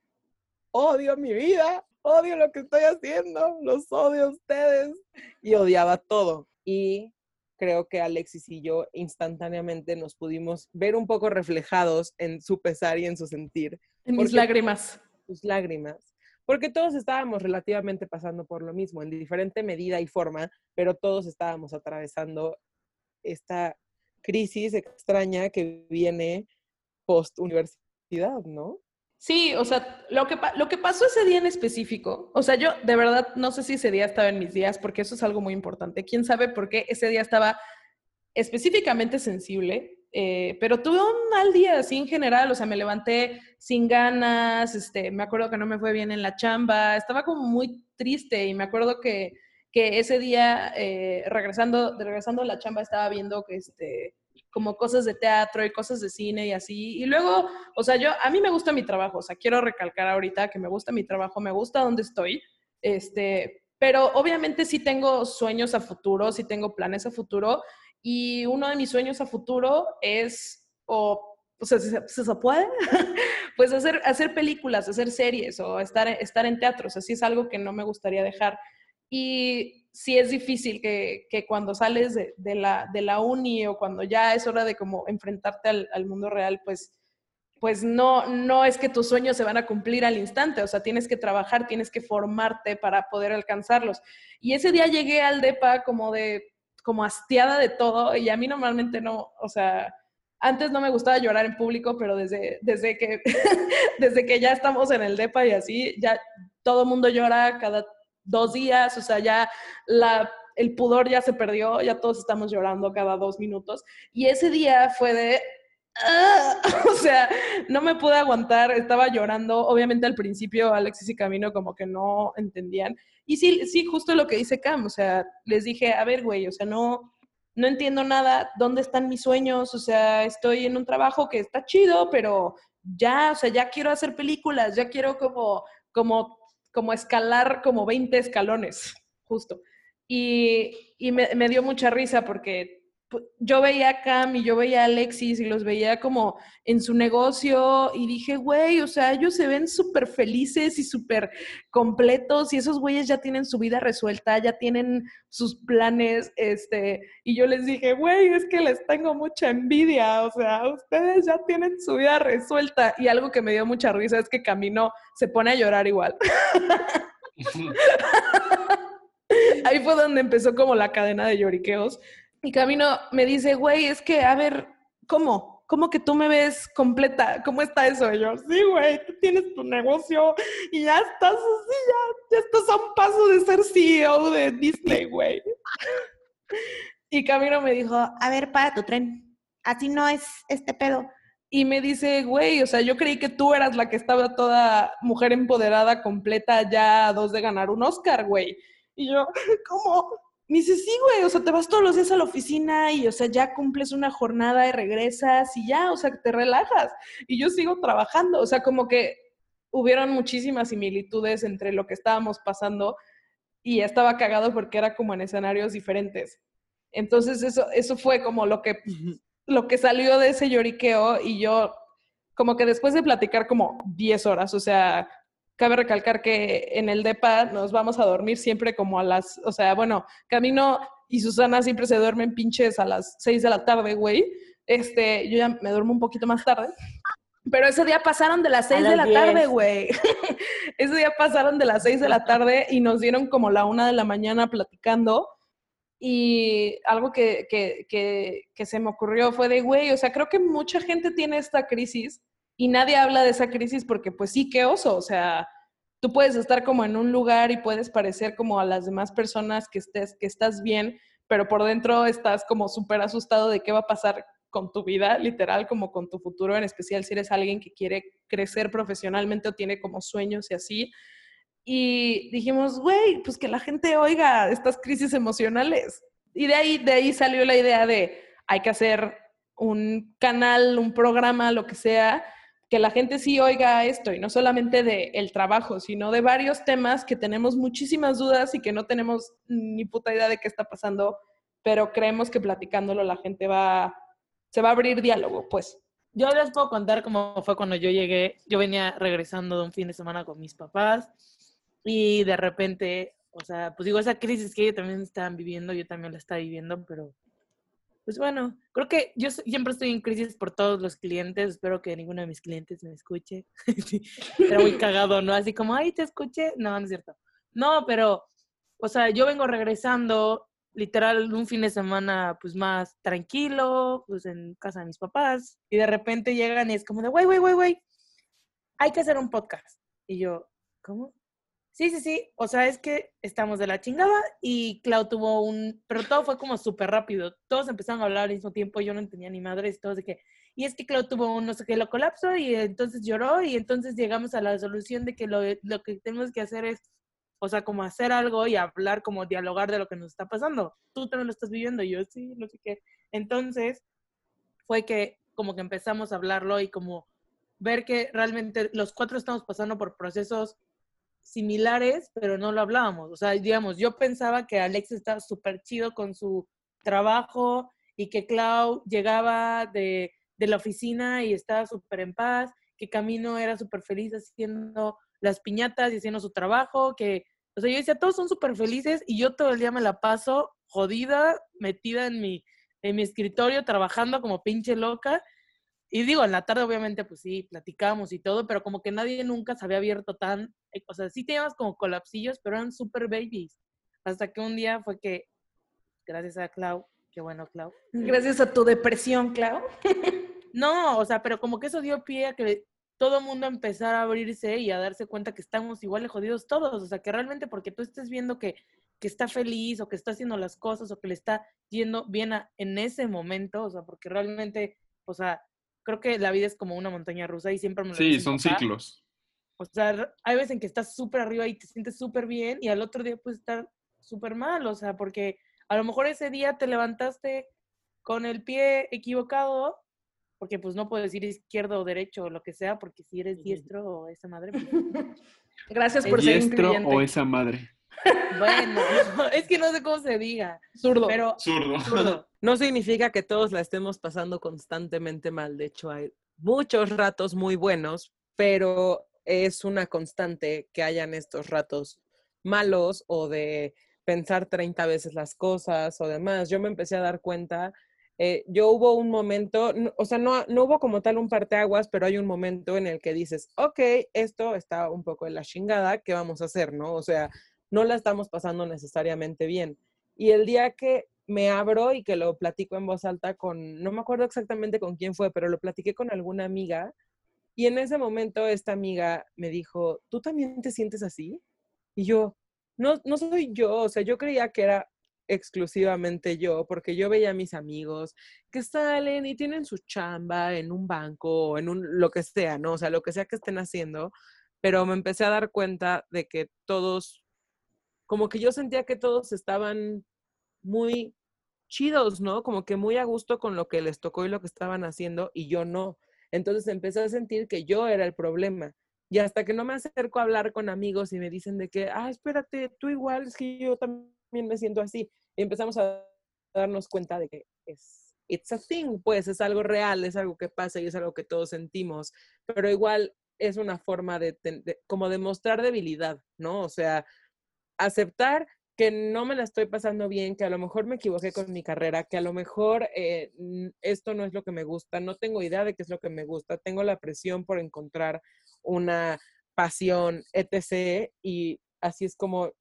odio mi vida, odio lo que estoy haciendo, los odio a ustedes, y odiaba todo. Y creo que Alexis y yo instantáneamente nos pudimos ver un poco reflejados en su pesar y en su sentir. En mis lágrimas. sus lágrimas, porque todos estábamos relativamente pasando por lo mismo, en diferente medida y forma, pero todos estábamos atravesando esta crisis extraña que viene post universidad, ¿no? Sí, o sea, lo que, lo que pasó ese día en específico, o sea, yo de verdad no sé si ese día estaba en mis días, porque eso es algo muy importante. ¿Quién sabe por qué ese día estaba específicamente sensible? Eh, pero tuve un mal día, así en general, o sea, me levanté sin ganas, este, me acuerdo que no me fue bien en la chamba, estaba como muy triste y me acuerdo que, que ese día, eh, regresando, regresando a la chamba, estaba viendo que, este, como cosas de teatro y cosas de cine y así, y luego o sea, yo, a mí me gusta mi trabajo, o sea, quiero recalcar ahorita que me gusta mi trabajo, me gusta donde estoy, este, pero obviamente sí tengo sueños a futuro, sí tengo planes a futuro, y uno de mis sueños a futuro es, o, o sea, si se, se puede, pues hacer, hacer películas, hacer series o estar, estar en teatros, así es algo que no me gustaría dejar. Y sí es difícil que, que cuando sales de, la, de la uni o cuando ya es hora de como enfrentarte al, al mundo real, pues pues no, no es que tus sueños se van a cumplir al instante, o sea, tienes que trabajar, tienes que formarte para poder alcanzarlos. Y ese día llegué al DEPA como de, como hastiada de todo, y a mí normalmente no, o sea, antes no me gustaba llorar en público, pero desde, desde, que, desde que ya estamos en el DEPA y así, ya todo mundo llora cada dos días, o sea, ya la, el pudor ya se perdió, ya todos estamos llorando cada dos minutos. Y ese día fue de, "Ah", o sea, no me pude aguantar, estaba llorando. Obviamente al principio Alexis y Camino como que no entendían. Y sí, sí, justo lo que dice Cam, o sea, les dije, a ver, güey, o sea, no, no entiendo nada, ¿dónde están mis sueños? O sea, estoy en un trabajo que está chido, pero ya, o sea, ya quiero hacer películas, ya quiero como, como, como escalar como 20 escalones, justo. Y, y me, me dio mucha risa porque yo veía a Cam y yo veía a Alexis y los veía como en su negocio y dije, güey, o sea, ellos se ven súper felices y súper completos y esos güeyes ya tienen su vida resuelta, ya tienen sus planes, este, y yo les dije, güey, es que les tengo mucha envidia, o sea, ustedes ya tienen su vida resuelta y algo que me dio mucha risa es que Camino se pone a llorar igual. Ahí fue donde empezó como la cadena de lloriqueos. Y Camino me dice, güey, es que, a ver, ¿cómo? ¿Cómo que tú me ves completa? ¿Cómo está eso? Y yo, sí, güey, tú tienes tu negocio y ya estás así, ya, ya estás a un paso de ser CEO de Disney, güey. Y Camino me dijo, A ver, para tu tren. Así no es este pedo. y me dice, güey, o sea, yo creí que tú eras la que estaba toda mujer empoderada, completa, ya a dos de ganar un Oscar, güey. Y yo, ¿cómo? Me dice, sí, güey, o sea, te vas todos los días a la oficina y, o sea, ya cumples una jornada y regresas y ya, o sea, te relajas. Y yo sigo trabajando, o sea, como que hubieron muchísimas similitudes entre lo que estábamos pasando y estaba cagado porque era como en escenarios diferentes. Entonces, eso, eso fue como lo que lo que salió de ese lloriqueo y yo como que después de platicar como 10 horas, o sea, cabe recalcar que en el DEPA nos vamos a dormir siempre como a las, o sea, bueno, Camino y Susana siempre se duermen pinches a las 6 de la tarde, güey. Este, yo ya me duermo un poquito más tarde. Pero ese día pasaron de las 6 de la tarde, 10. güey. ese día pasaron de las 6 de la tarde y nos dieron como la una de la mañana platicando. Y algo que, que, que, que se me ocurrió fue de, güey, o sea, creo que mucha gente tiene esta crisis y nadie habla de esa crisis porque pues sí, qué oso, o sea, tú puedes estar como en un lugar y puedes parecer como a las demás personas que, estés, que estás bien, pero por dentro estás como súper asustado de qué va a pasar con tu vida, literal, como con tu futuro, en especial si eres alguien que quiere crecer profesionalmente o tiene como sueños y así. Y dijimos, güey, pues que la gente oiga estas crisis emocionales. Y de ahí, de ahí salió la idea de hay que hacer un canal, un programa, lo que sea, que la gente sí oiga esto y no solamente de el trabajo, sino de varios temas que tenemos muchísimas dudas y que no tenemos ni puta idea de qué está pasando, pero creemos que platicándolo la gente va, se va a abrir diálogo, pues. Yo les puedo contar cómo fue cuando yo llegué. Yo venía regresando de un fin de semana con mis papás y de repente, o sea, pues digo, esa crisis que ellos también estaban viviendo, yo también la estaba viviendo, pero pues bueno, creo que yo siempre estoy en crisis por todos los clientes. Espero que ninguno de mis clientes me escuche. Sí, Era muy cagado, ¿no? Así como, ay, te escuché. No, no es cierto. No, pero, o sea, yo vengo regresando literal un fin de semana pues más tranquilo, pues en casa de mis papás, y de repente llegan y es como de, güey, güey, güey, güey, hay que hacer un podcast. Y yo, ¿cómo? Sí, sí, sí, o sea, es que estamos de la chingada y Clau tuvo un, pero todo fue como súper rápido, todos empezaron a hablar al mismo tiempo, yo no entendía ni madres, todos de que, y es que Clau tuvo un no sé qué, lo colapso y entonces lloró y entonces llegamos a la solución de que lo, lo que tenemos que hacer es o sea, como hacer algo y hablar, como dialogar de lo que nos está pasando. Tú también lo estás viviendo, yo sí, no sé qué. Entonces, fue que como que empezamos a hablarlo y como ver que realmente los cuatro estamos pasando por procesos similares, pero no lo hablábamos. O sea, digamos, yo pensaba que Alex estaba súper chido con su trabajo y que Clau llegaba de, de la oficina y estaba súper en paz, que Camino era súper feliz haciendo las piñatas y haciendo su trabajo, que, o sea, yo decía, todos son súper felices y yo todo el día me la paso jodida, metida en mi, en mi escritorio, trabajando como pinche loca. Y digo, en la tarde obviamente, pues sí, platicamos y todo, pero como que nadie nunca se había abierto tan, eh, o sea, sí teníamos como colapsillos, pero eran super babies. Hasta que un día fue que, gracias a Clau, qué bueno Clau, Gracias a tu depresión, Clau. no, o sea, pero como que eso dio pie a que todo el mundo empezara a abrirse y a darse cuenta que estamos igual de jodidos todos. O sea, que realmente porque tú estés viendo que, que está feliz o que está haciendo las cosas o que le está yendo bien a- en ese momento, o sea, porque realmente, o sea, creo que la vida es como una montaña rusa y siempre me lo Sí, son papá. ciclos. O sea, hay veces en que estás súper arriba y te sientes súper bien y al otro día puedes estar súper mal, o sea, porque a lo mejor ese día te levantaste con el pie equivocado, porque pues no puedo decir izquierdo o derecho o lo que sea, porque si eres diestro o esa madre, pues, Gracias por ser ¿Diestro incluyente. o esa madre? Bueno, es que no sé cómo se diga, Zurdo. pero Zurdo. zurdo. No significa que todos la estemos pasando constantemente mal. De hecho, hay muchos ratos muy buenos, pero es una constante que hayan estos ratos malos o de pensar 30 veces las cosas o demás. Yo me empecé a dar cuenta, eh, yo hubo un momento, o sea, no, no hubo como tal un parteaguas, pero hay un momento en el que dices, ok, esto está un poco en la chingada, ¿qué vamos a hacer? ¿No? O sea, no la estamos pasando necesariamente bien. Y el día que me abro y que lo platico en voz alta con, no me acuerdo exactamente con quién fue, pero lo platiqué con alguna amiga. Y en ese momento esta amiga me dijo, ¿tú también te sientes así? Y yo, no, no soy yo, o sea, yo creía que era exclusivamente yo, porque yo veía a mis amigos que salen y tienen su chamba en un banco o en un, lo que sea, ¿no? O sea, lo que sea que estén haciendo, pero me empecé a dar cuenta de que todos, como que yo sentía que todos estaban muy chidos, ¿no? Como que muy a gusto con lo que les tocó y lo que estaban haciendo y yo no. Entonces empecé a sentir que yo era el problema. Y hasta que no me acerco a hablar con amigos y me dicen de que, ah, espérate, tú igual, es que yo también me siento así. Y empezamos a darnos cuenta de que es, it's a thing, pues es algo real, es algo que pasa y es algo que todos sentimos. Pero igual es una forma de, de- como de mostrar debilidad, ¿no? O sea, aceptar que no me la estoy pasando bien, que a lo mejor me equivoqué con mi carrera, que a lo mejor eh, esto no es lo que me gusta, no tengo idea de qué es lo que me gusta, tengo la presión por encontrar una pasión, etc. Y así es como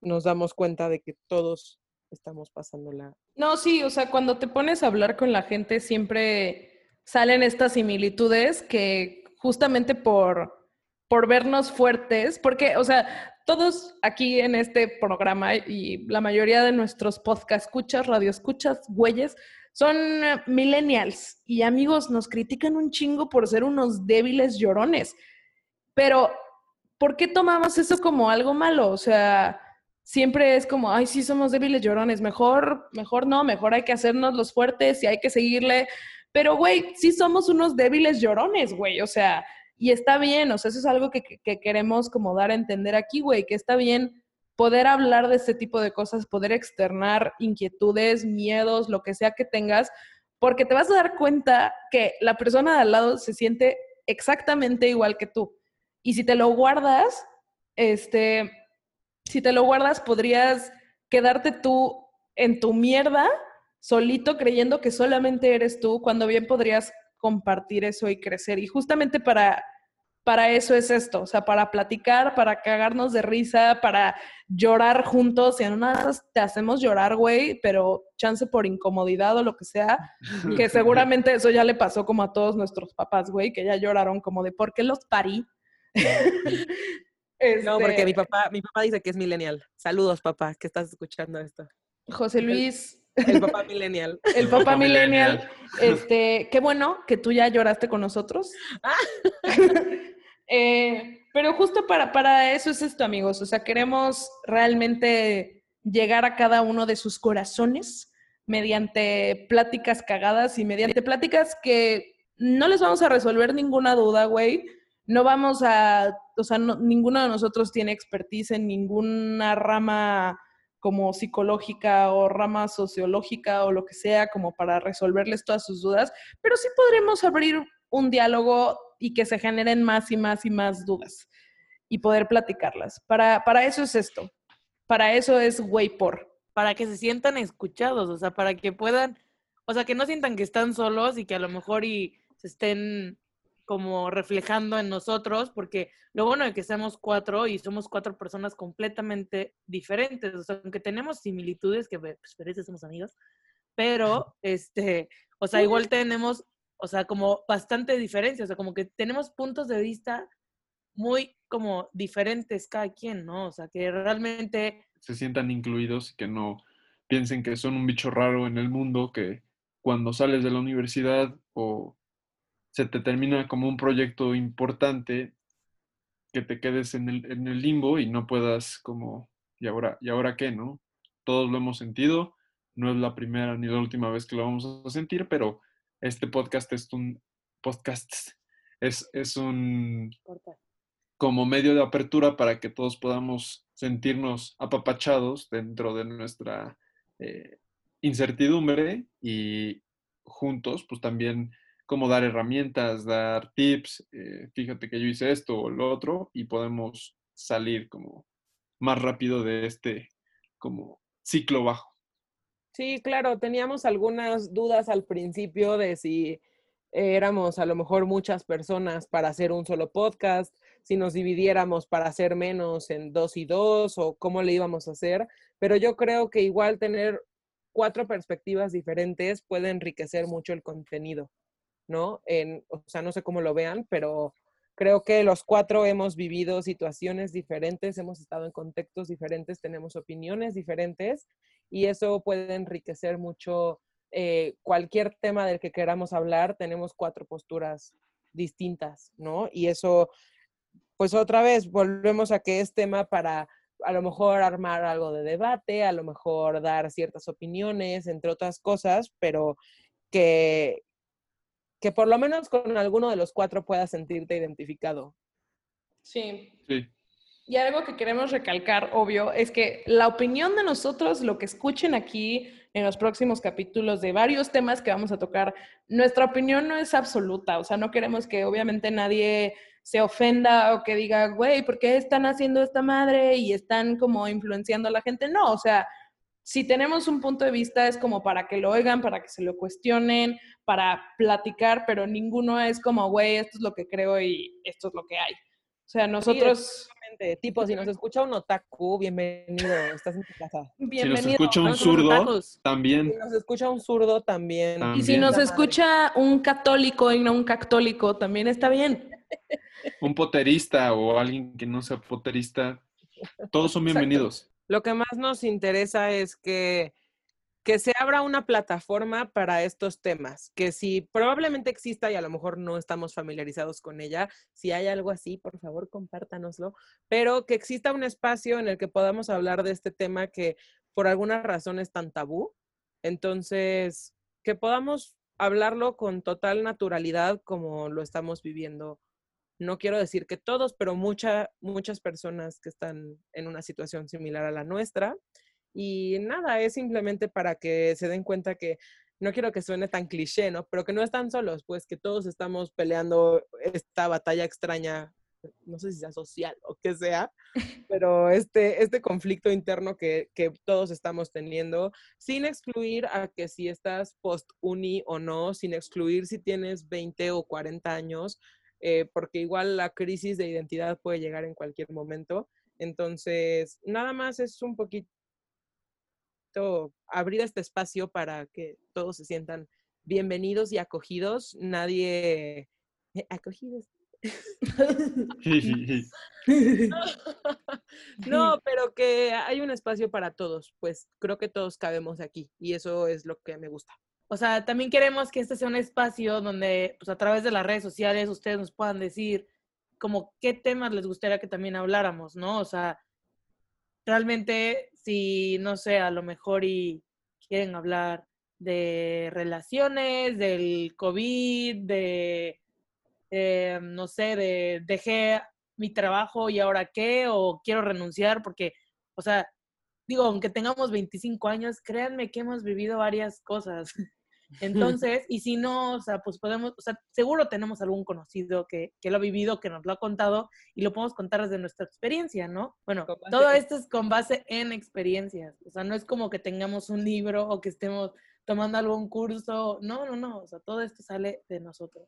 nos damos cuenta de que todos estamos pasándola. No, sí, o sea, cuando te pones a hablar con la gente siempre salen estas similitudes que justamente por, por vernos fuertes, porque, o sea, todos aquí en este programa y la mayoría de nuestros podcast escuchas, radio escuchas, güeyes, son eh, millennials y amigos nos critican un chingo por ser unos débiles llorones. Pero, ¿por qué tomamos eso como algo malo? O sea, siempre es como, ay, sí, somos débiles llorones, mejor, mejor no, mejor hay que hacernos los fuertes y hay que seguirle. Pero, güey, sí somos unos débiles llorones, güey, o sea, y está bien, o sea, eso es algo que, que- que queremos como dar a entender aquí, güey, que está bien poder hablar de este tipo de cosas, poder externar inquietudes, miedos, lo que sea que tengas, porque te vas a dar cuenta que la persona de al lado se siente exactamente igual que tú. Y si te lo guardas, este, si te lo guardas, podrías quedarte tú en tu mierda, solito, creyendo que solamente eres tú, cuando bien podrías compartir eso y crecer. Y justamente para, para eso es esto, o sea, para platicar, para cagarnos de risa, para llorar juntos. Y en una te hacemos llorar, güey, pero chance por incomodidad o lo que sea, que seguramente eso ya le pasó como a todos nuestros papás, güey, que ya lloraron como de ¿por qué los parí? No, porque Este, mi papá, mi papá dice que es millennial. Saludos, papá, que estás escuchando esto. José Luis, El papá millennial. el papá millennial. este, qué bueno que tú ya lloraste con nosotros. Eh, pero justo para, para eso es esto, amigos. O sea, queremos realmente llegar a cada uno de sus corazones mediante pláticas cagadas y mediante pláticas que no les vamos a resolver ninguna duda, güey. No vamos a, o sea, no- ninguno de nosotros tiene expertise en ninguna rama como psicológica o rama sociológica o lo que sea como para resolverles todas sus dudas, pero sí podremos abrir un diálogo y que se generen más y más y más dudas y poder platicarlas. Para, para eso es esto. Para eso es güey por. para que se sientan escuchados, o sea, para que puedan, o sea, que no sientan que están solos y que a lo mejor y se estén como reflejando en nosotros, porque lo bueno de que seamos cuatro y somos cuatro personas completamente diferentes, o sea, aunque tenemos similitudes, que pues por eso somos amigos, pero, este, o sea, igual tenemos, o sea, como bastante diferencia, o sea, como que tenemos puntos de vista muy como diferentes cada quien, ¿no? O sea, que realmente se sientan incluidos y que no piensen que son un bicho raro en el mundo, que cuando sales de la universidad o se te termina como un proyecto importante, que te quedes en el, en el limbo y no puedas como, ¿y ahora, ¿y ahora qué, no? Todos lo hemos sentido, no es la primera ni la última vez que lo vamos a sentir, pero este podcast es un podcast, es, es un como medio de apertura para que todos podamos sentirnos apapachados dentro de nuestra eh, incertidumbre y juntos, pues también como dar herramientas, dar tips, eh, fíjate que yo hice esto o lo otro y podemos salir como más rápido de este como ciclo bajo. Sí, claro, teníamos algunas dudas al principio de si éramos a lo mejor muchas personas para hacer un solo podcast, si nos dividiéramos para hacer menos en dos y dos o cómo le íbamos a hacer, pero yo creo que igual tener cuatro perspectivas diferentes puede enriquecer mucho el contenido, ¿no? En, o sea, no sé cómo lo vean, pero creo que los cuatro hemos vivido situaciones diferentes, hemos estado en contextos diferentes, tenemos opiniones diferentes y eso puede enriquecer mucho eh, cualquier tema del que queramos hablar, tenemos cuatro posturas distintas, ¿no? Y eso, pues otra vez, volvemos a que es tema para a lo mejor armar algo de debate, a lo mejor dar ciertas opiniones, entre otras cosas, pero que, que por lo menos con alguno de los cuatro puedas sentirte identificado. Sí. Sí, Y algo que queremos recalcar, obvio, es que la opinión de nosotros, lo que escuchen aquí en los próximos capítulos de varios temas que vamos a tocar, nuestra opinión no es absoluta, o sea, no queremos que obviamente nadie se ofenda o que diga, güey, ¿por qué están haciendo esta madre y están como influenciando a la gente? No, o sea, si tenemos un punto de vista es como para que lo oigan, para que se lo cuestionen, para platicar, pero ninguno es como, güey, esto es lo que creo y esto es lo que hay. O sea, nosotros... Exactamente. Tipo, si nos escucha un otaku, bienvenido, estás en tu casa. si nos Bienvenido. escucha un zurdo, también Si nos escucha un zurdo, también. También. Y si nos escucha un católico y no un católico, también está bien. un poterista o alguien que no sea poterista, todos son Exacto. bienvenidos. Lo que más nos interesa es que, que se abra una plataforma para estos temas, que si probablemente exista y a lo mejor no estamos familiarizados con ella, si hay algo así, por favor, compártanoslo, pero que exista un espacio en el que podamos hablar de este tema que por alguna razón es tan tabú. Entonces, que podamos hablarlo con total naturalidad como lo estamos viviendo no quiero decir que todos, pero mucha, muchas personas que están en una situación similar a la nuestra. Y nada, es simplemente para que se den cuenta que no quiero que suene tan cliché, ¿no? Pero que no están solos, pues que todos estamos peleando esta batalla extraña, no sé si sea social o qué sea, pero este, este conflicto interno que, que todos estamos teniendo, sin excluir a que si estás post-uni o no, sin excluir si tienes 20 o 40 años, eh, porque igual la crisis de identidad puede llegar en cualquier momento. Entonces, nada más es un poquito abrir este espacio para que todos se sientan bienvenidos y acogidos. Nadie... eh, acogidos. no, pero que hay un espacio para todos, pues creo que todos cabemos aquí y eso es lo que me gusta. O sea, también queremos que este sea un espacio donde, pues a través de las redes sociales, ustedes nos puedan decir como qué temas les gustaría que también habláramos, ¿no? O sea, realmente, si, no sé, a lo mejor y quieren hablar de relaciones, del COVID, de, eh, no sé, de dejé mi trabajo y ahora qué, o quiero renunciar porque, o sea, digo, aunque tengamos 25 años, créanme que hemos vivido varias cosas. Entonces, y si no, o sea, pues podemos, o sea, seguro tenemos algún conocido que, que lo ha vivido, que nos lo ha contado y lo podemos contar desde nuestra experiencia, ¿no? Bueno, todo esto es con base en experiencias, o sea, no es como que tengamos un libro o que estemos tomando algún curso, no, no, no, o sea, todo esto sale de nosotros.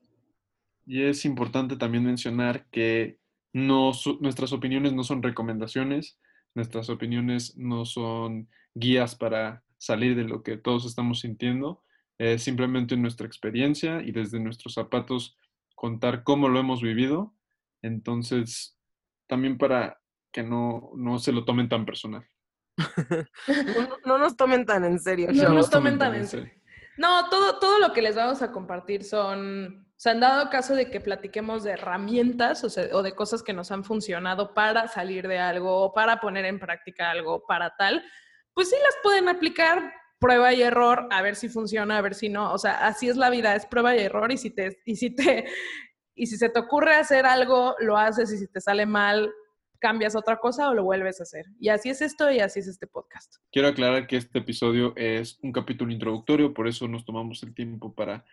Y es importante también mencionar que no su- nuestras opiniones no son recomendaciones, nuestras opiniones no son guías para salir de lo que todos estamos sintiendo, es simplemente nuestra experiencia y desde nuestros zapatos contar cómo lo hemos vivido. Entonces, también para que no, no se lo tomen tan personal. No, no nos tomen tan en serio, No chavos. nos tomen tan en serio. No, todo, todo lo que les vamos a compartir son, o sea, han dado caso de que platiquemos de herramientas o, sea, o de cosas que nos han funcionado para salir de algo, o para poner en práctica algo, para tal, pues sí las pueden aplicar, prueba y error, a ver si funciona, a ver si no. O sea, así es la vida, es prueba y error y si te, y si te, y si se te ocurre hacer algo, lo haces y si te sale mal, cambias otra cosa o lo vuelves a hacer. Y así es esto y así es este podcast. Quiero aclarar que este episodio es un capítulo introductorio, por eso nos tomamos el tiempo para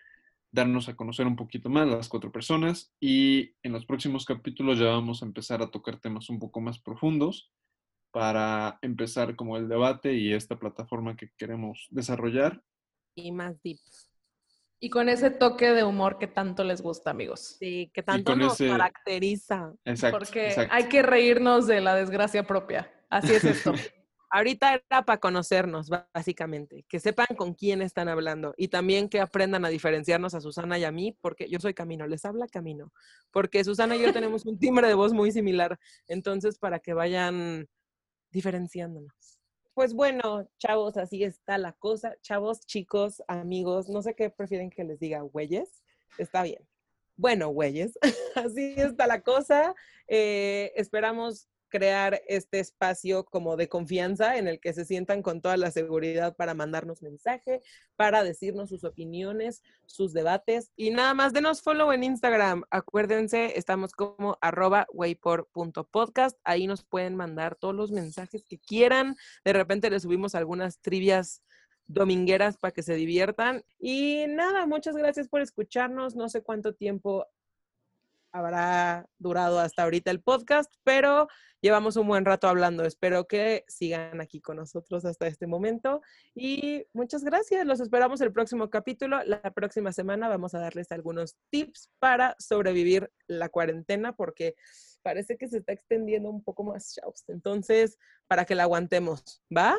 darnos a conocer un poquito más las cuatro personas y en los próximos capítulos ya vamos a empezar a tocar temas un poco más profundos para empezar como el debate y esta plataforma que queremos desarrollar. Y más deep. Y con ese toque de humor que tanto les gusta, amigos. Sí, que tanto nos ese- caracteriza. Exacto. Porque exacto. hay que reírnos de la desgracia propia. Así es esto. Ahorita era para conocernos, básicamente, que sepan con quién están hablando y también que aprendan a diferenciarnos a Susana y a mí, porque yo soy Camino, les habla Camino, porque Susana y yo tenemos un timbre de voz muy similar, entonces para que vayan diferenciándonos. Pues bueno, chavos, así está la cosa. Chavos, chicos, amigos, no sé qué prefieren que les diga, güeyes, está bien. Bueno, güeyes, así está la cosa. Eh, esperamos crear este espacio como de confianza en el que se sientan con toda la seguridad para mandarnos mensaje, para decirnos sus opiniones, sus debates y nada más denos follow en Instagram. Acuérdense, estamos como arroba waypor.podcast. Ahí nos pueden mandar todos los mensajes que quieran. De repente les subimos algunas trivias domingueras para que se diviertan. Y nada, muchas gracias por escucharnos. No sé cuánto tiempo habrá durado hasta ahorita el podcast, pero llevamos un buen rato hablando. Espero que sigan aquí con nosotros hasta este momento. Y muchas gracias. Los esperamos el próximo capítulo. La próxima semana vamos a darles algunos tips para sobrevivir la cuarentena, porque parece que se está extendiendo un poco más. Entonces, para que la aguantemos, ¿va?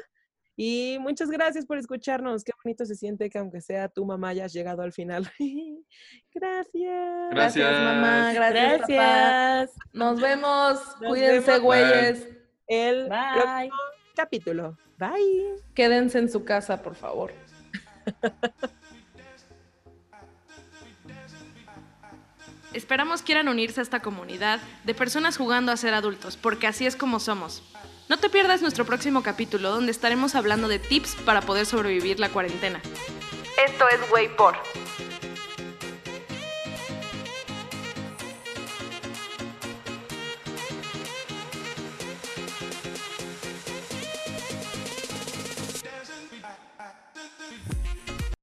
Y muchas gracias por escucharnos. Qué bonito se siente que aunque sea tu mamá hayas llegado al final. gracias. Gracias. mamá. Gracias, papá. Nos vemos. Nos Cuídense, vemos. güeyes. El Bye. próximo capítulo. Bye. Quédense en su casa, por favor. Esperamos quieran unirse a esta comunidad de personas jugando a ser adultos, porque así es como somos. No te pierdas nuestro próximo capítulo donde estaremos hablando de tips para poder sobrevivir la cuarentena. Esto es Way por